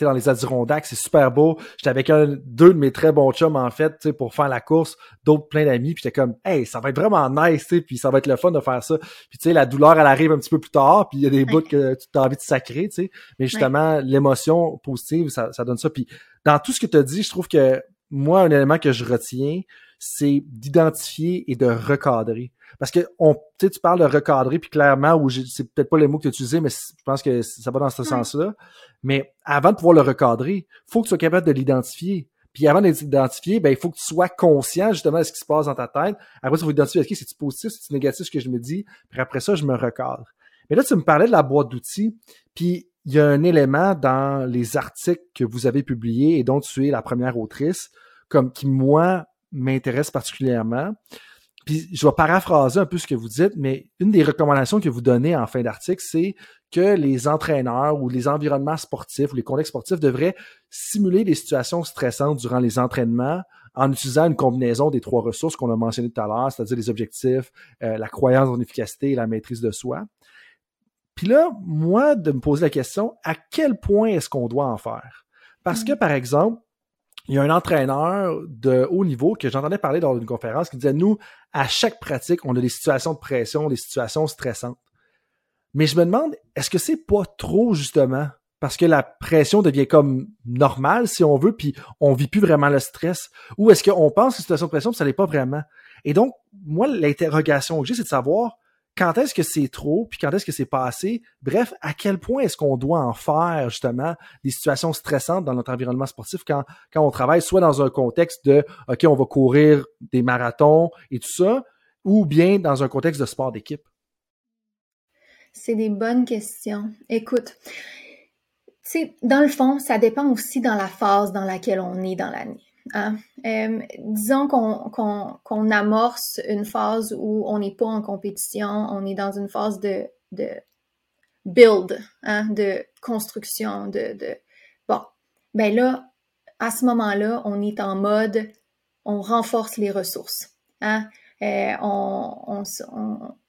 dans les Adirondacks, c'est super beau. J'étais avec un, deux de mes très bons chums, en fait, pour faire la course, d'autres plein d'amis, puis j'étais comme, hey, ça va être vraiment nice, puis ça va être le fun de faire ça. Puis tu sais, la douleur, elle arrive un petit peu plus tard, puis il y a des bouts que tu as envie de sacrer, tu sais. Mais justement, l'émotion positive, ça, ça donne ça. Puis dans tout ce que tu as dit, je trouve que moi, un élément que je retiens, c'est d'identifier et de recadrer. Parce que on, tu parles de recadrer, puis clairement, ou c'est peut-être pas le mot que tu as utilisé, mais je pense que ça va dans ce sens-là. Mais avant de pouvoir le recadrer, faut que tu sois capable de l'identifier. Puis avant de l'identifier, ben, il faut que tu sois conscient justement de ce qui se passe dans ta tête. Après, il faut identifier, OK, c'est-tu positif, c'est-tu négatif ce que je me dis? Puis après ça, je me recadre. Mais là, tu me parlais de la boîte d'outils. Puis il y a un élément dans les articles que vous avez publiés et dont tu es la première autrice, comme qui, moi, m'intéresse particulièrement. Puis je vais paraphraser un peu ce que vous dites, mais une des recommandations que vous donnez en fin d'article, c'est que les entraîneurs ou les environnements sportifs ou les contextes sportifs devraient simuler des situations stressantes durant les entraînements en utilisant une combinaison des trois ressources qu'on a mentionnées tout à l'heure, c'est-à-dire les objectifs, euh, la croyance en efficacité et la maîtrise de soi. Puis là, moi, de me poser la question, à quel point est-ce qu'on doit en faire? Parce que, mm. par exemple, il y a un entraîneur de haut niveau que j'entendais parler dans une conférence qui disait, nous, à chaque pratique, on a des situations de pression, des situations stressantes. Mais je me demande, est-ce que c'est pas trop justement parce que la pression devient comme normale, si on veut, puis on vit plus vraiment le stress? Ou est-ce qu'on pense que une situation de pression, puis ça l'est pas vraiment? Et donc, moi, l'interrogation que j'ai, c'est de savoir, quand est-ce que c'est trop, puis quand est-ce que c'est pas assez? Bref, à quel point est-ce qu'on doit en faire justement des situations stressantes dans notre environnement sportif quand, quand on travaille soit dans un contexte de OK, on va courir des marathons et tout ça, ou bien dans un contexte de sport d'équipe? C'est des bonnes questions. Écoute, tu sais, dans le fond, ça dépend aussi dans la phase dans laquelle on est dans l'année. Hein. Euh, disons qu'on amorce une phase où on n'est pas en compétition, on est dans une phase de, de build, hein, de construction, de, de... Bon, ben là, à ce moment-là, on est en mode, on renforce les ressources. Hein? Euh, on,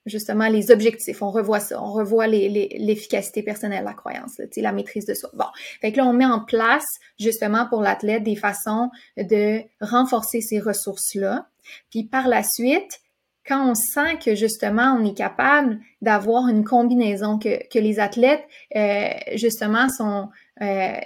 justement les objectifs, on revoit ça, on revoit l'efficacité les, personnelle, la croyance, la maîtrise de soi. Bon, fait que là, on met en place justement pour l'athlète des façons de renforcer ces ressources-là. Puis par la suite, quand on sent que justement on est capable d'avoir une combinaison, que, que les athlètes euh, justement sont, euh,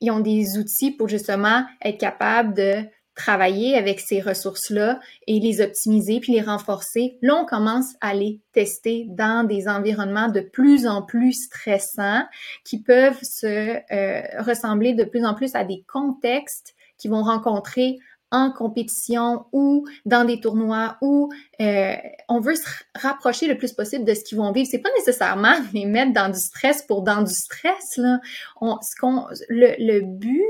ils ont des outils pour justement être capables de travailler avec ces ressources-là et les optimiser puis les renforcer. Là, on commence à les tester dans des environnements de plus en plus stressants qui peuvent se euh, ressembler de plus en plus à des contextes qui vont rencontrer en compétition ou dans des tournois où euh, on veut se rapprocher le plus possible de ce qu'ils vont vivre. C'est pas nécessairement les mettre dans du stress pour dans du stress. Là. On, ce qu'on, le, le but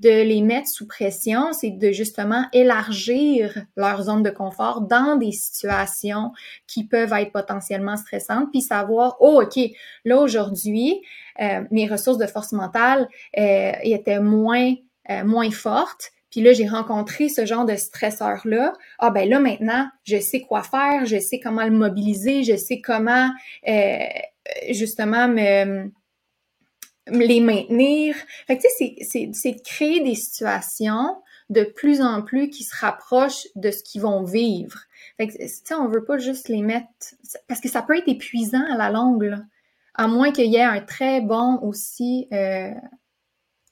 de les mettre sous pression, c'est de justement élargir leur zone de confort dans des situations qui peuvent être potentiellement stressantes, puis savoir, oh, OK, là aujourd'hui, euh, mes ressources de force mentale euh, étaient moins, euh, moins fortes. Puis là, j'ai rencontré ce genre de stresseur-là. Ah ben là, maintenant, je sais quoi faire, je sais comment le mobiliser, je sais comment justement me les maintenir. Fait que, tu sais, c'est créer des situations de plus en plus qui se rapprochent de ce qu'ils vont vivre. Fait que, on veut pas juste les mettre... Parce que ça peut être épuisant à la longue. À moins qu'il y ait un très bon aussi... Euh,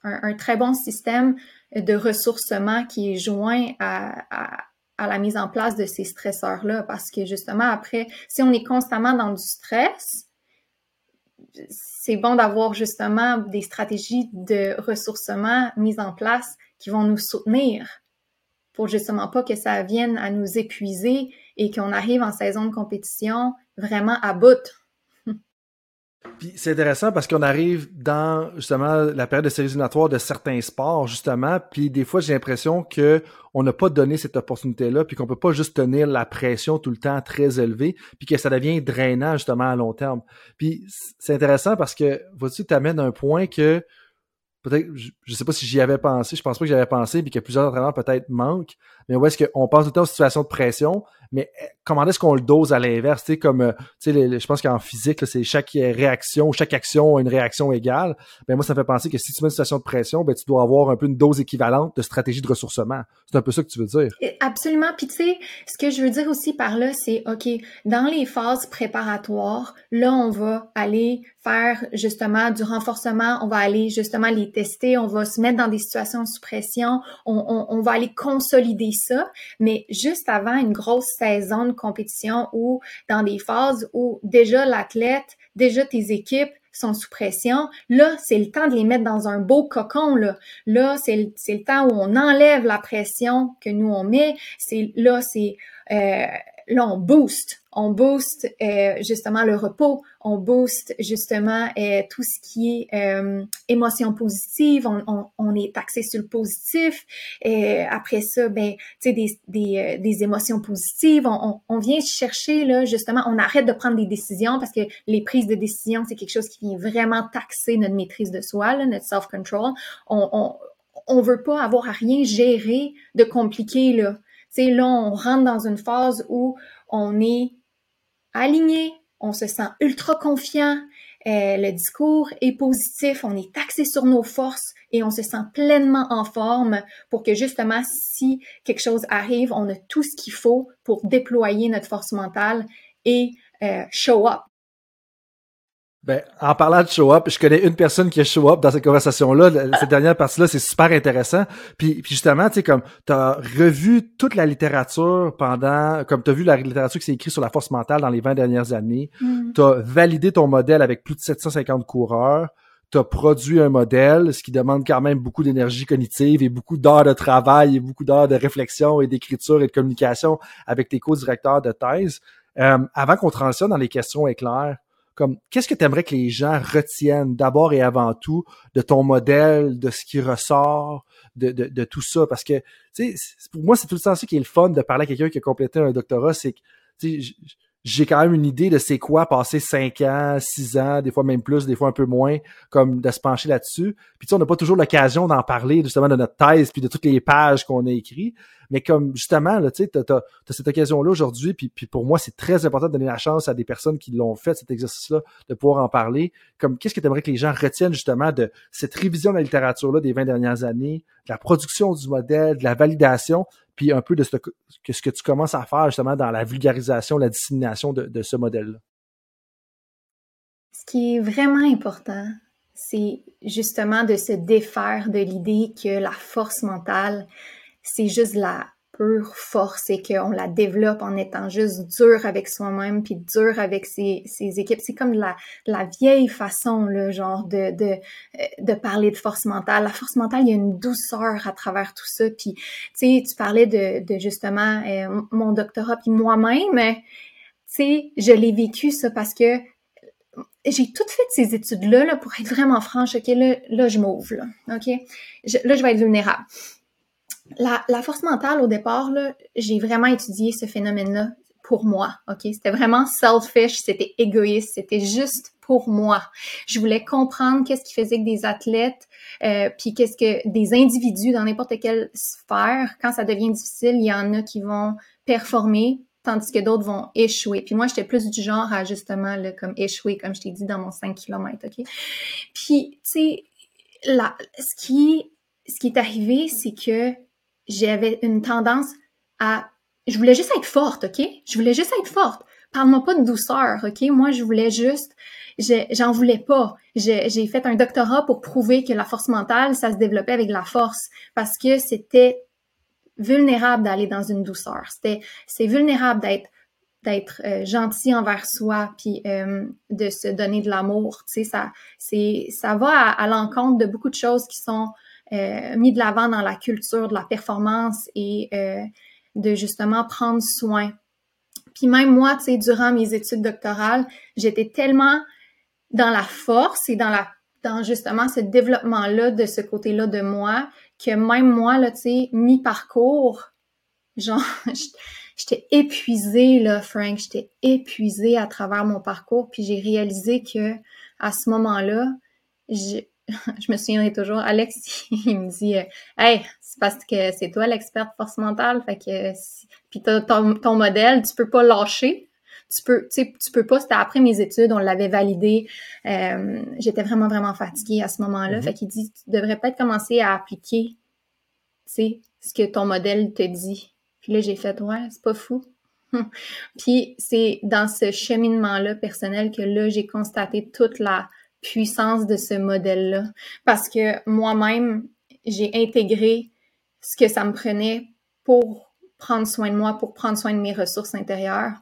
un, très bon système de ressourcement qui est joint à, à, à la mise en place de ces stresseurs-là. Parce que justement, après, si on est constamment dans du stress, c'est bon d'avoir justement des stratégies de ressourcement mises en place qui vont nous soutenir pour justement pas que ça vienne à nous épuiser et qu'on arrive en saison de compétition vraiment à bout. Puis c'est intéressant parce qu'on arrive dans justement la période de séries de certains sports, justement, puis des fois j'ai l'impression que on n'a pas donné cette opportunité-là, puis qu'on peut pas juste tenir la pression tout le temps très élevée, puis que ça devient drainant justement à long terme. Puis c'est intéressant parce que, vois-tu, tu amènes un point que peut-être, je, sais pas si j'y avais pensé, je pense pas que j'y avais pensé, puis que plusieurs entraîneurs peut-être manquent, mais où est-ce qu'on passe tout le temps aux situations de pression, mais eh, comment est-ce qu'on le dose à l'inverse, tu sais, comme, euh, tu sais, je pense qu'en physique, c'est chaque réaction, chaque action a une réaction égale, ben moi, ça me fait penser que si tu mets une situation de pression, ben tu dois avoir un peu une dose équivalente de stratégie de ressourcement. C'est un peu ça que tu veux dire. Absolument, puis tu sais, ce que je veux dire aussi par là, c'est, OK, dans les phases préparatoires, là, on va aller faire justement du renforcement, on va aller justement les tester, on va se mettre dans des situations sous pression, on, on, va aller consolider ça, mais juste avant une grosse saison de compétition ou dans des phases où déjà l'athlète, déjà tes équipes sont sous pression, là, c'est le temps de les mettre dans un beau cocon, là. Là, c'est le, le temps où on enlève la pression que nous, on met. Là, c'est, euh, là, on booste. On booste euh, justement le repos, on booste justement euh, tout ce qui est euh, émotion positive, on, on, on, est axé sur le positif. Et après ça, ben, tu sais, des, des, euh, des, émotions positives, on, on, vient chercher là justement, on arrête de prendre des décisions parce que les prises de décision, c'est quelque chose qui vient vraiment taxer notre maîtrise de soi, là, notre self-control. On, on, on veut pas avoir à rien gérer de compliqué là sais, là, on rentre dans une phase où on est aligné, on se sent ultra confiant, euh, le discours est positif, on est axé sur nos forces et on se sent pleinement en forme pour que justement, si quelque chose arrive, on a tout ce qu'il faut pour déployer notre force mentale et euh, show up. Ben, en parlant de show up, je connais une personne qui a show up dans cette conversation-là. Cette dernière partie-là, c'est super intéressant. Puis, puis justement, tu sais, comme t'as revu toute la littérature pendant, comme t'as vu la littérature qui s'est écrite sur la force mentale dans les 20 dernières années. Mm. T'as validé ton modèle avec plus de 750 coureurs. T'as produit un modèle, ce qui demande quand même beaucoup d'énergie cognitive et beaucoup d'heures de travail et beaucoup d'heures de réflexion et d'écriture et de communication avec tes co-directeurs de thèse. Euh, avant qu'on transitionne dans les questions éclairs, comme qu'est-ce que tu aimerais que les gens retiennent d'abord et avant tout de ton modèle, de ce qui ressort, de, tout ça? Parce que, tu sais, pour moi, c'est tout le temps ça qui est le fun de parler à quelqu'un qui a complété un doctorat, c'est que, tu sais, j'ai quand même une idée de c'est quoi passer cinq ans, six ans, des fois même plus, des fois un peu moins, comme de se pencher là-dessus. Puis tu sais, on n'a pas toujours l'occasion d'en parler justement de notre thèse puis de toutes les pages qu'on a écrites. Mais comme justement, tu sais, t'as, as, cette occasion-là aujourd'hui, puis, puis pour moi, c'est très important de donner la chance à des personnes qui l'ont fait, cet exercice-là, de pouvoir en parler. Comme qu'est-ce que tu aimerais que les gens retiennent justement de cette révision de la littérature-là des 20 dernières années, de la production du modèle, de la validation, puis un peu de ce, que, ce que tu commences à faire justement dans la vulgarisation, la dissémination de, de ce modèle-là? Ce qui est vraiment important, c'est justement de se défaire de l'idée que la force mentale, c'est juste la pure force et qu'on la développe en étant juste dur avec soi-même puis dur avec ses, ses équipes. C'est comme la, la vieille façon, le genre de, de, euh, de parler de force mentale. La force mentale, il y a une douceur à travers tout ça. Puis, tu sais, tu parlais de, de justement euh, mon doctorat puis moi-même. Tu sais, je l'ai vécu ça parce que j'ai toutes fait ces études-là là, pour être vraiment franche. OK, là, là je m'ouvre. Là, OK? là, je vais être vulnérable la, force mentale, au départ, j'ai vraiment étudié ce phénomène-là pour moi, OK? C'était vraiment selfish, c'était égoïste, c'était juste pour moi. Je voulais comprendre qu'est-ce qui faisait que des athlètes, euh, puis qu'est-ce que des individus dans n'importe quelle sphère, quand ça devient difficile, il y en a qui vont performer, tandis que d'autres vont échouer. Puis moi, j'étais plus du genre à justement, là, comme échouer, comme je t'ai dit, dans mon 5 km, OK? Puis, tu sais, ce qui, ce qui est arrivé, c'est que j'avais une tendance à... Je voulais juste être forte, OK? Je voulais juste être forte. Parle-moi pas de douceur, OK? Moi, je voulais juste... J'en voulais pas. J'ai fait un doctorat pour prouver que la force mentale, ça se développait avec la force parce que c'était vulnérable d'aller dans une douceur. C'était c'est vulnérable d'être euh, gentil envers soi puis euh, de se donner de l'amour tu sais ça c'est ça va à l'encontre de beaucoup de choses qui sont mis de l'avant dans la culture de la performance et euh, de justement prendre soin. Puis même moi, tu sais, durant mes études doctorales, j'étais tellement dans la force et dans la dans justement ce développement-là de ce côté-là de moi que même moi, là, tu sais, mi-parcours, genre, j'étais épuisée, là, Frank, j'étais épuisée à travers mon parcours, puis j'ai réalisé que à ce moment-là, je me souviendrai toujours, Alex, il me dit Hey, c'est parce que c'est toi l'experte force mentale, fait que puis ton, ton, modèle, tu peux pas lâcher. Tu peux, tu tu peux pas, c'était après mes études, on l'avait validé. Euh, j'étais vraiment, vraiment fatiguée à ce moment-là. Mm-hmm. Fait qu'il dit Tu devrais peut-être commencer à appliquer tu ce que ton modèle te dit. Puis là, j'ai fait Ouais, c'est pas fou. Puis c'est dans ce cheminement-là personnel que là, j'ai constaté toute la puissance de ce modèle-là. Parce que moi-même, j'ai intégré ce que ça me prenait pour prendre soin de moi, pour prendre soin de mes ressources intérieures.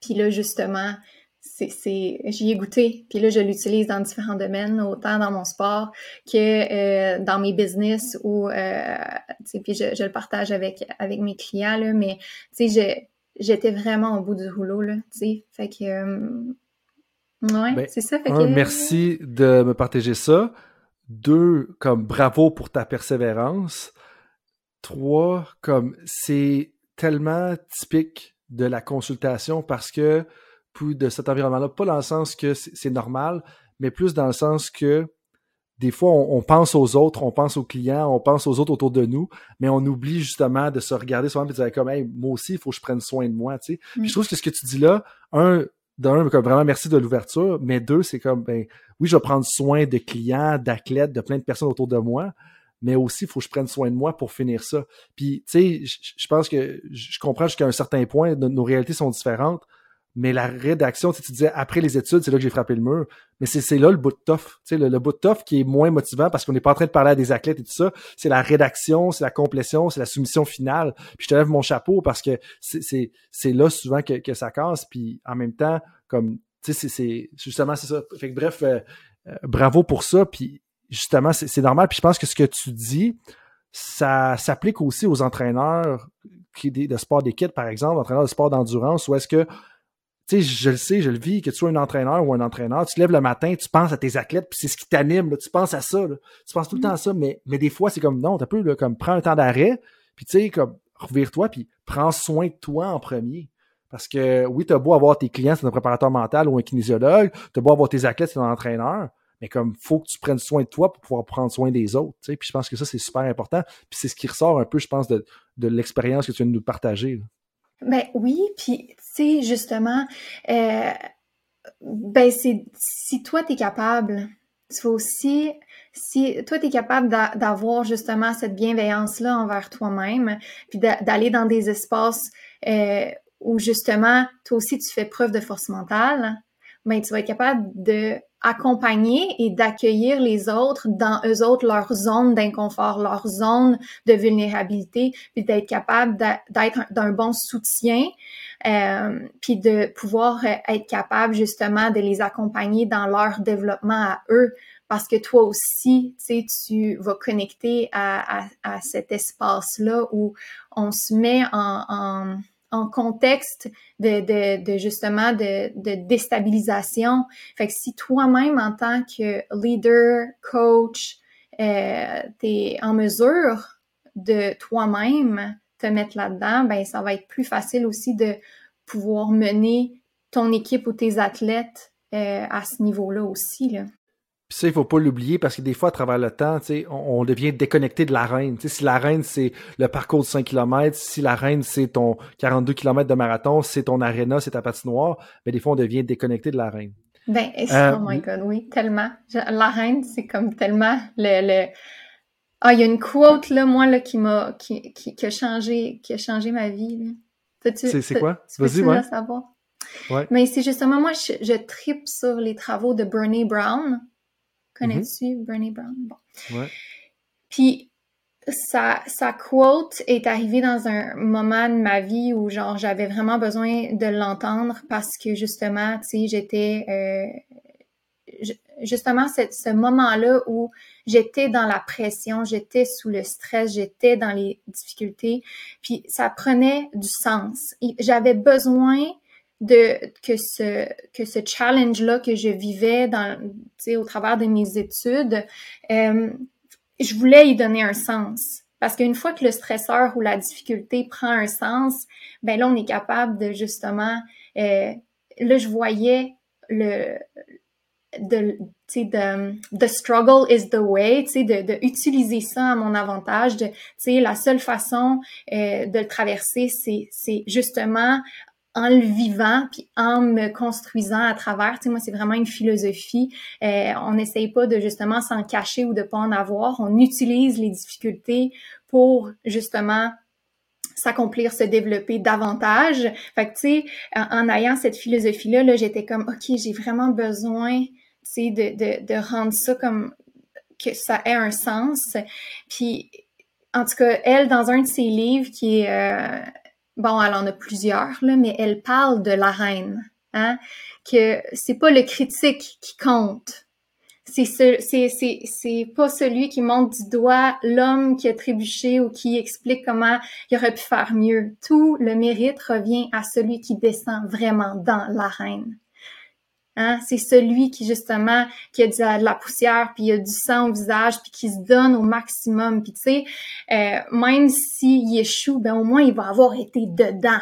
Puis là, justement, j'y ai goûté. Puis là, je l'utilise dans différents domaines, autant dans mon sport que euh, dans mes business ou, euh, puis je, le partage avec, mes clients, mais, j'étais vraiment au bout du rouleau, là. Fait que, euh, Ouais, ben, c'est ça. merci de me partager ça. Deux, comme bravo pour ta persévérance. Trois, comme c'est tellement typique de la consultation parce que plus de cet environnement-là, pas dans le sens que c'est normal, mais plus dans le sens que des fois, on, pense aux autres, on pense aux clients, on pense aux autres autour de nous, mais on oublie justement de se regarder soi-même et de dire comme hey, moi aussi, il faut que je prenne soin de moi. Tu sais. je trouve que ce que tu dis là, un, d'un, vraiment merci de l'ouverture, mais deux, c'est comme, ben, oui, je vais prendre soin de clients, d'athlètes, de plein de personnes autour de moi, mais aussi, il faut que je prenne soin de moi pour finir ça. Puis, tu sais, je pense que je comprends jusqu'à un certain point, nos réalités sont différentes, mais la rédaction, tu disais après les études, c'est là que j'ai frappé le mur. Mais c'est là le bout de tough. Tu sais, le, bout de tough qui est moins motivant parce qu'on n'est pas en train de parler à des athlètes et tout ça. C'est la rédaction, c'est la complétion, c'est la soumission finale. Puis je te lève mon chapeau parce que c'est là souvent que, que, ça casse. Puis en même temps, comme tu sais, c'est justement c'est ça. Fait que bref, euh, euh, bravo pour ça. Puis justement, c'est normal. Puis je pense que ce que tu dis, ça s'applique aussi aux entraîneurs qui, de sport d'équipe, par exemple, entraîneurs de sport d'endurance, où est-ce que sais, je le sais, je le vis, que tu sois un entraîneur ou un entraîneur, tu te lèves le matin, tu penses à tes athlètes, puis c'est ce qui t'anime, tu penses à ça, tu penses tout le temps à ça, mais, mais des fois, c'est comme, non, t'as peu, là, comme, prends un temps d'arrêt, puis tu sais, comme, revire-toi, puis prends soin de toi en premier. Parce que, oui, t'as beau avoir tes clients, c'est un préparateur mental ou un kinésiologue, t'as beau avoir tes athlètes, c'est un entraîneur, mais comme, faut que tu prennes soin de toi pour pouvoir prendre soin des autres, tu sais, puis je pense que ça, c'est super important, puis c'est ce qui ressort un peu, je pense, de, de l'expérience que tu viens de nous partager. Ben oui, puis tu sais, justement, euh, ben c'est si toi tu es capable, tu faut aussi si toi tu es capable d'avoir justement cette bienveillance là envers toi-même, puis d'aller dans des espaces euh, où justement toi aussi tu fais preuve de force mentale, ben tu vas être capable de accompagner et d'accueillir les autres dans eux autres leur zone d'inconfort, leur zone de vulnérabilité, puis d'être capable d'être d'un bon soutien, euh, puis de pouvoir être capable justement de les accompagner dans leur développement à eux, parce que toi aussi, tu sais, tu vas connecter à, cet espace-là où on se met en en contexte de, de, de justement de, de, déstabilisation. Fait que si toi-même, en tant que leader, coach, euh, tu es en mesure de toi-même te mettre là-dedans, ben ça va être plus facile aussi de pouvoir mener ton équipe ou tes athlètes euh, à ce niveau-là aussi. Là. Puis ça, il faut pas l'oublier parce que des fois, à travers le temps, on, on devient déconnecté de l'arène. Si l'arène, c'est le parcours de 5 km, si l'arène, c'est ton 42 km de marathon, c'est ton aréna, c'est ta patinoire, ben des fois, on devient déconnecté de l'arène. Ben, euh, oh my God, oui, tellement. L'arène, c'est comme tellement le... le... Ah, il y a une quote, là, moi, là, qui m'a... Qui, qui, qui, a changé, qui a changé ma vie, C'est quoi? Vas-y, ouais. savoir? Ouais. Mais c'est justement, moi, je, je tripe sur les travaux de Bernie Brown Connais-tu mm-hmm. Bernie Brown? Bon. Ouais. Puis sa, sa quote est arrivée dans un moment de ma vie où genre j'avais vraiment besoin de l'entendre parce que justement, tu sais, j'étais euh, justement ce moment-là où j'étais dans la pression, j'étais sous le stress, j'étais dans les difficultés, puis ça prenait du sens. J'avais besoin de que ce que ce challenge là que je vivais dans au travers de mes études euh, je voulais y donner un sens. Parce qu'une fois que le stresseur ou la difficulté prend un sens ben là on est capable de justement euh, là je voyais le de tu de the struggle is the way tu sais de, de ça à mon avantage de tu sais la seule façon euh, de le traverser c'est c'est justement en le vivant puis en me construisant à travers. Tu sais, moi, c'est vraiment une philosophie. Euh, on n'essaye pas de justement s'en cacher ou de pas en avoir. On utilise les difficultés pour justement s'accomplir, se développer davantage. Fait que, tu sais, en, ayant cette philosophie-là, -là, j'étais comme, OK, j'ai vraiment besoin, tu sais, de, de, de rendre ça comme que ça ait un sens. Puis, en tout cas, elle, dans un de ses livres qui est... Euh, bon, elle en a plusieurs, là, mais elle parle de la reine, hein, que c'est pas le critique qui compte. C'est ce, c'est, pas celui qui monte du doigt l'homme qui a trébuché ou qui explique comment il aurait pu faire mieux. Tout le mérite revient à celui qui descend vraiment dans l'arène. Hein? C'est celui qui, justement, qui a de la poussière, puis il a du sang au visage, puis qui se donne au maximum. Puis, tu sais, euh, même s'il échoue, ben au moins, il va avoir été dedans.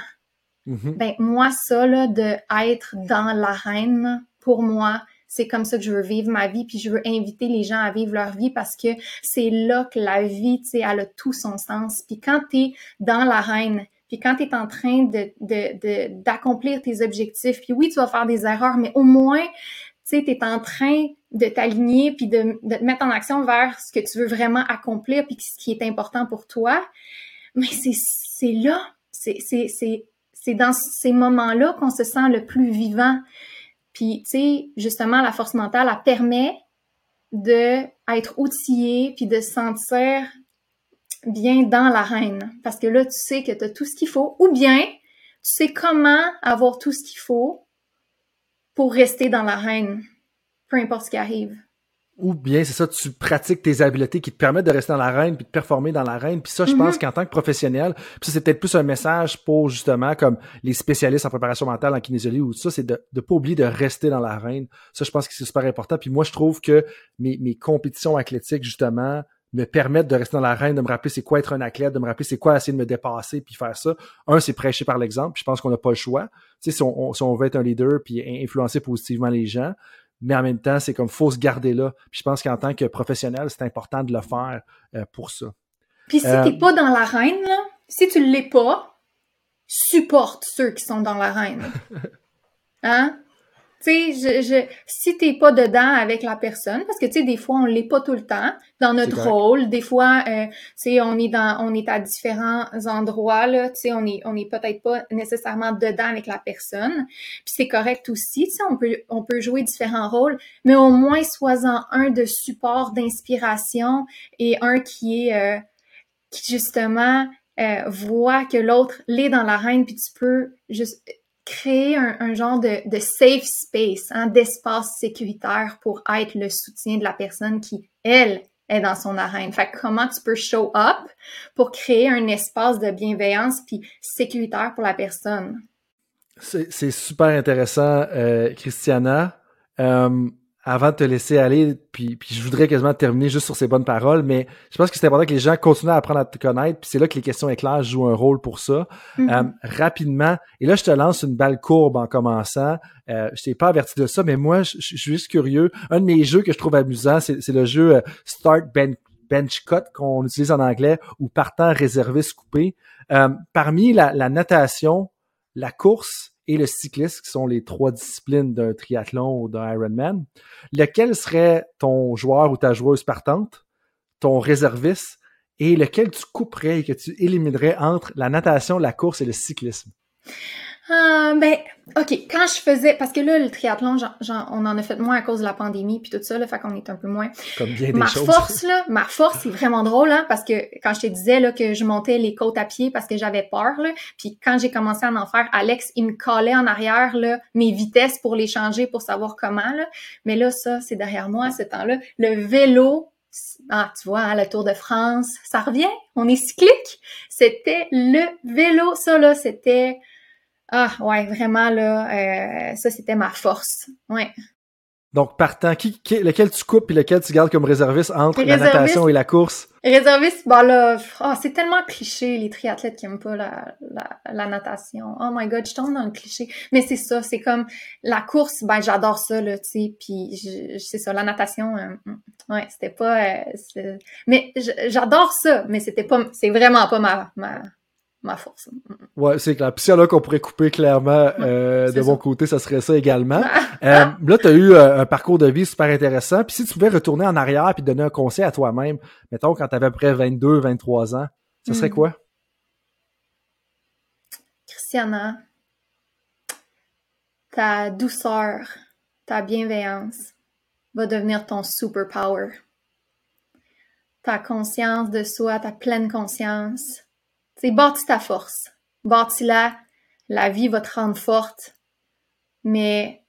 Ben, moi, ça, là, de être dans l'arène, pour moi, c'est comme ça que je veux vivre ma vie, puis je veux inviter les gens à vivre leur vie parce que c'est là que la vie, tu sais, elle a tout son sens. Puis quand tu es dans l'arène, puis quand tu es en train de, d'accomplir tes objectifs, puis oui, tu vas faire des erreurs, mais au moins, tu sais, tu es en train de t'aligner puis de, te mettre en action vers ce que tu veux vraiment accomplir puis ce qui est important pour toi. Mais c'est, là, c'est, dans ces moments-là qu'on se sent le plus vivant. Puis, tu sais, justement, la force mentale, elle permet de être outillé puis de se sentir bien dans l'arène. Parce que là, tu sais que tu as tout ce qu'il faut, ou bien tu sais comment avoir tout ce qu'il faut pour rester dans l'arène, peu importe ce qui arrive. ou bien c'est ça, tu pratiques tes habiletés qui te permettent de rester dans l'arène puis de performer dans l'arène. Puis ça, je pense mm-hmm. qu'en tant que professionnel, puis ça, c'est peut-être plus un message pour justement comme les spécialistes en préparation mentale, en kinésiologie ou tout ça, c'est de ne pas oublier de rester dans l'arène. Ça, je pense que c'est super important. Puis moi, je trouve que mes, mes compétitions athlétiques, justement, me permettent de rester dans l'arène, de me rappeler c'est quoi être un athlète, de me rappeler c'est quoi essayer de me dépasser puis faire ça. Un, c'est prêcher par l'exemple. Je pense qu'on n'a pas le choix. Tu sais, si on, si on veut être un leader puis influencer positivement les gens, mais en même temps, c'est comme faut se garder là. Puis je pense qu'en tant que professionnel, c'est important de le faire euh, pour ça. Puis si tu t'es euh, pas dans l'arène, si tu l'es pas, supporte ceux qui sont dans l'arène. Hein? Tu sais, je, je, si t'es pas dedans avec la personne, parce que tu sais, des fois on l'est pas tout le temps dans notre rôle. Des fois, euh, tu sais, on est dans, on est à différents endroits là. Tu sais, on est, on est peut-être pas nécessairement dedans avec la personne. Puis c'est correct aussi. Tu sais, on peut, on peut jouer différents rôles, mais au moins sois-en un de support, d'inspiration et un qui est, euh, qui justement euh, voit que l'autre l'est dans l'arène, puis tu peux juste créer un, genre de, safe space, hein, d'espace sécuritaire pour être le soutien de la personne qui, elle, est dans son arène. Fait comment tu peux show up pour créer un espace de bienveillance puis sécuritaire pour la personne? C'est super intéressant, euh, Christiana. Euh, avant de te laisser aller, puis, puis je voudrais quasiment terminer juste sur ces bonnes paroles, mais je pense que c'est important que les gens continuent à apprendre à te connaître, puis c'est là que les questions éclairs jouent un rôle pour ça. Mm-hmm. Euh, rapidement, et là je te lance une balle courbe en commençant. Euh, je t'ai pas averti de ça, mais moi je, suis juste curieux. Un de mes jeux que je trouve amusant, c'est le jeu euh, Start Bench, Cut qu'on utilise en anglais ou partant réserviste coupé. Euh, parmi la, la natation, la course et le cycliste, qui sont les trois disciplines d'un triathlon ou d'un Ironman, lequel serait ton joueur ou ta joueuse partante, ton réserviste, et lequel tu couperais et que tu éliminerais entre la natation, la course et le cyclisme? Euh, ben, OK, quand je faisais, parce que là, le triathlon, on en a fait moins à cause de la pandémie puis tout ça, là, fait qu'on est un peu moins. Comme bien des ma force, là, ma force, c'est vraiment drôle, hein, parce que quand je te disais, là, que je montais les côtes à pied parce que j'avais peur, là, puis quand j'ai commencé à en faire, Alex, il me collait en arrière, là, mes vitesses pour les changer, pour savoir comment, là. Mais là, ça, c'est derrière moi, à ce temps-là. Le vélo, ah, tu vois, hein, le Tour de France, ça revient, on est cyclique. C'était le vélo, ça, là, c'était ah ouais, vraiment là, euh, ça c'était ma force. Ouais. Donc partant, qui, lequel tu coupes et lequel tu gardes comme réserviste entre la natation et la course? Réserviste, bah là, oh, c'est tellement cliché les triathlètes qui aiment pas la, la, la, natation. Oh my god, je tombe dans le cliché. Mais c'est ça, c'est comme la course, ben j'adore ça là, tu sais. Puis c'est ça, la natation, euh, mm, ouais, c'était pas. Euh, mais j'adore ça, mais c'était pas, c'est vraiment pas ma, ma ma force. Ouais, c'est clair. Puis si là qu'on pourrait couper clairement euh, de mon côté, ça serait ça également. euh, là, tu as eu euh, un parcours de vie super intéressant. Puis si tu pouvais retourner en arrière puis donner un conseil à toi-même, mettons quand tu avais à peu près 22, 23 ans, ça serait hmm. quoi? Christiana, ta douceur, ta bienveillance va devenir ton superpower. Ta conscience de soi, ta pleine conscience, c'est bâtis ta force. Bâtis-la. La vie va te rendre forte. Mais,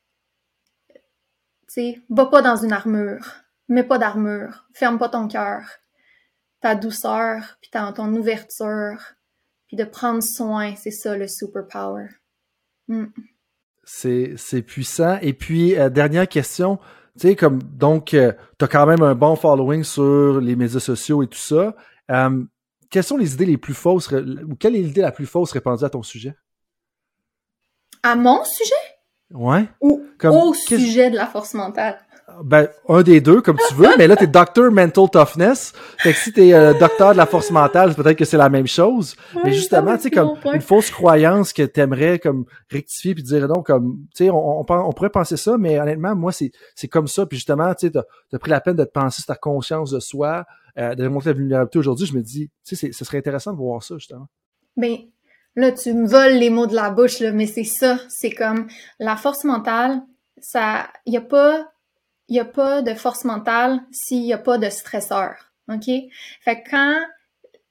tu va pas dans une armure. Mets pas d'armure. Ferme pas ton cœur. Ta douceur, puis ton ouverture, puis de prendre soin, c'est ça le superpower. Mm. C'est puissant. Et puis, euh, dernière question. Tu sais, comme, donc, euh, tu as quand même un bon following sur les médias sociaux et tout ça. Euh, quelles sont les idées les plus fausses, ou quelle est l'idée la plus fausse répandue à ton sujet? À mon sujet? Ouais. Ou au sujet de la force mentale? Ben, un des deux, comme tu veux, mais là, t'es docteur mental toughness. Fait que si t'es euh, docteur de la force mentale, peut-être que c'est la même chose. mais justement, tu sais, comme une fausse croyance que t'aimerais comme rectifier puis dire non, comme, tu sais, on, on, pourrait penser ça, mais honnêtement, moi, c'est, c'est comme ça. Puis justement, tu sais, t'as, as pris la peine de te penser sur ta conscience de soi, euh, de démontrer la vulnérabilité aujourd'hui. Je me dis, tu sais, ce serait intéressant de voir ça, justement. Ben, là, tu me voles les mots de la bouche, là, mais c'est ça. C'est comme la force mentale, ça, y a pas il n'y a pas de force mentale s'il n'y a pas de stresseur. OK? Fait que quand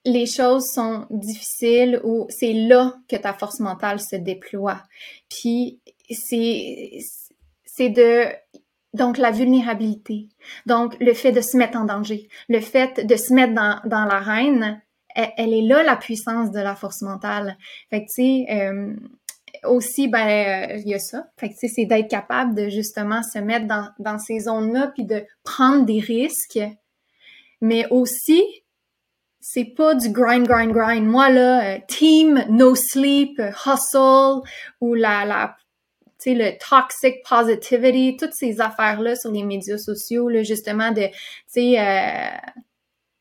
les choses sont difficiles ou c'est là que ta force mentale se déploie. Puis c'est c'est de Donc, la vulnérabilité. Donc, le fait de se mettre en danger. Le fait de se mettre dans, dans l'arène, elle, est là, la puissance de la force mentale. Fait que, tu sais, euh, aussi, ben, il y a ça. Fait que, tu sais, c'est d'être capable de justement se mettre dans, dans ces zones-là puis de prendre des risques. Mais aussi, c'est pas du grind, grind, grind. Moi, là, euh, team, no sleep, hustle, ou la, la tu sais, le toxic positivity, toutes ces affaires-là sur les médias sociaux, justement, de, tu sais, euh,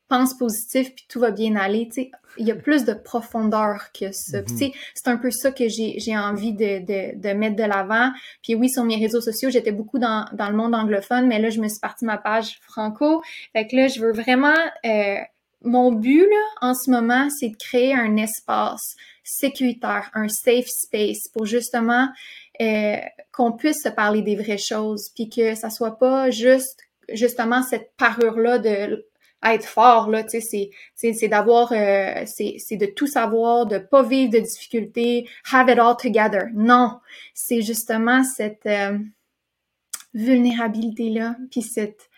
pense positif puis tout va bien aller, tu sais, il y a plus de profondeur que ça. Tu sais, c'est un peu ça que j'ai, j'ai envie de, de, de mettre de l'avant. Puis oui, sur mes réseaux sociaux, j'étais beaucoup dans, dans le monde anglophone, mais là, je me suis partie ma page franco. Fait que là, je veux vraiment... Euh, mon but, là, en ce moment, c'est de créer un espace sécuritaire, un safe space pour justement euh, qu'on puisse se parler des vraies choses, puis que ça soit pas juste justement cette parure-là de être fort là tu sais c'est d'avoir euh, c'est de tout savoir de pas vivre de difficultés have it all together. Non c'est justement cette euh, vulnérabilité là puis cette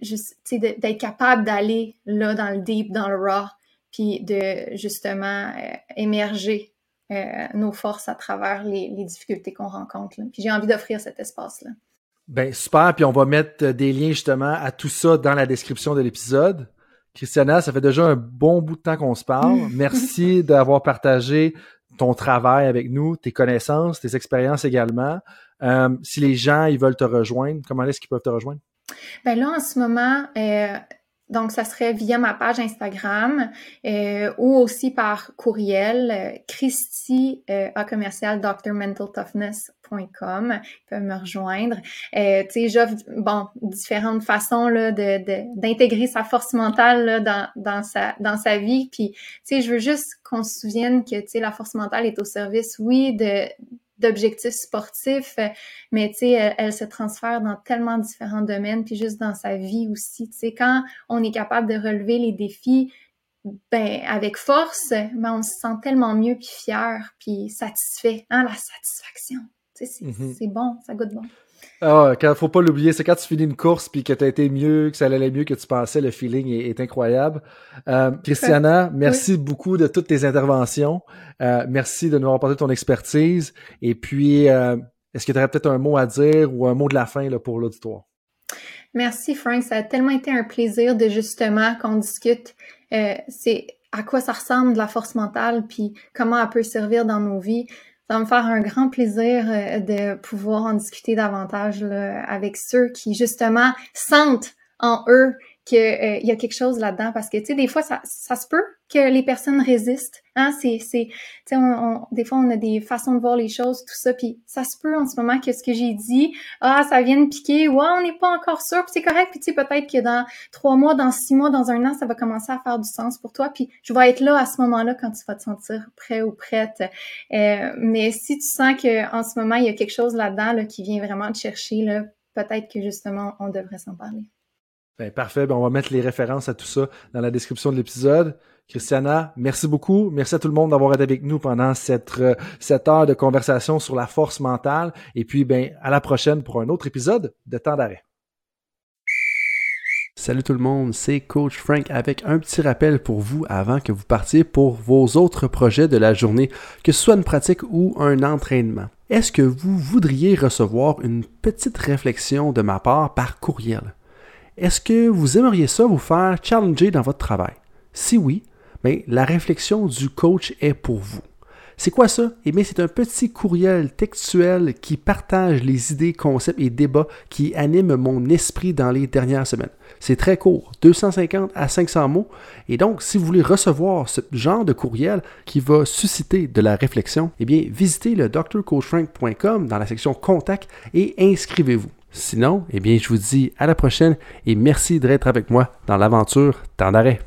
juste tu sais d'être capable d'aller là dans le deep dans le raw puis de justement euh, émerger nos forces à travers les, difficultés qu'on rencontre puis j'ai envie d'offrir cet espace là ben super, puis on va mettre euh, des liens justement à tout ça dans la description de l'épisode. Christiana, ça fait déjà un bon bout de temps qu'on se parle. Merci d'avoir partagé ton travail avec nous, tes connaissances, tes expériences également. Euh, si les gens ils veulent te rejoindre, comment est-ce qu'ils peuvent te rejoindre? Ben là, en ce moment, euh, donc, ça serait via ma page Instagram euh, ou aussi par courriel, euh, Christy euh, à commercial peuvent me rejoindre. Euh, tu sais, j'offre bon différentes façons là de d'intégrer sa force mentale dans dans sa dans sa vie. Puis, tu sais, je veux juste qu'on se souvienne que tu sais la force mentale est au service, oui, de d'objectifs sportifs, mais tu sais, elle, se transfère dans tellement différents domaines, puis juste dans sa vie aussi. Tu sais, quand on est capable de relever les défis, ben avec force, ben on se sent tellement mieux puis fier puis satisfait. Hein, la satisfaction. Tu sais, c'est mm-hmm. bon, ça goûte bon. Ah, quand, faut pas l'oublier, c'est quand tu finis une course puis que tu as été mieux, que ça allait mieux que tu pensais, le feeling est, incroyable. Euh, Christiana, merci beaucoup de toutes tes interventions. Euh, merci de nous avoir apporté ton expertise. Et puis, euh, est-ce que tu aurais peut-être un mot à dire ou un mot de la fin là, pour l'auditoire? Merci Frank, ça a tellement été un plaisir de justement qu'on discute. c'est à quoi ça ressemble la force mentale, puis comment elle peut servir dans nos vies. Ça va me faire un grand plaisir euh, de pouvoir en discuter davantage avec ceux qui justement sentent en eux qu'il euh, y a quelque chose là-dedans parce que tu sais des fois ça, ça se peut que les personnes résistent hein c'est c'est sais on, des fois on a des façons de voir les choses tout ça puis ça se peut en ce moment que ce que j'ai dit ah ça vient de piquer ouais on n'est pas encore sûr puis c'est correct puis tu sais peut-être que dans trois mois dans six mois dans un an ça va commencer à faire du sens pour toi puis je vais être là à ce moment-là quand tu vas te sentir prêt ou prête. Euh, mais si tu sens que en ce moment il y a quelque chose là-dedans là, qui vient vraiment te chercher là peut-être que justement on devrait s'en parler ben, parfait. Ben, on va mettre les références à tout ça dans la description de l'épisode. Christiana, merci beaucoup. Merci à tout le monde d'avoir été avec nous pendant cette, euh, cette heure de conversation sur la force mentale. Et puis, ben, à la prochaine pour un autre épisode de Temps d'arrêt. Salut tout le monde, c'est Coach Frank avec un petit rappel pour vous avant que vous partiez pour vos autres projets de la journée, que ce soit une pratique ou un entraînement. Est-ce que vous voudriez recevoir une petite réflexion de ma part par courriel? Est-ce que vous aimeriez ça vous faire challenger dans votre travail? Si oui, bien, la réflexion du coach est pour vous. C'est quoi ça? Eh bien, c'est un petit courriel textuel qui partage les idées, concepts et débats qui animent mon esprit dans les dernières semaines. C'est très court, 250 à 500 mots. Et donc, si vous voulez recevoir ce genre de courriel qui va susciter de la réflexion, eh bien, visitez le drcoachfrank.com dans la section Contact et inscrivez-vous. Sinon, eh bien, je vous dis à la prochaine et merci d'être avec moi dans l'aventure Temps d'arrêt.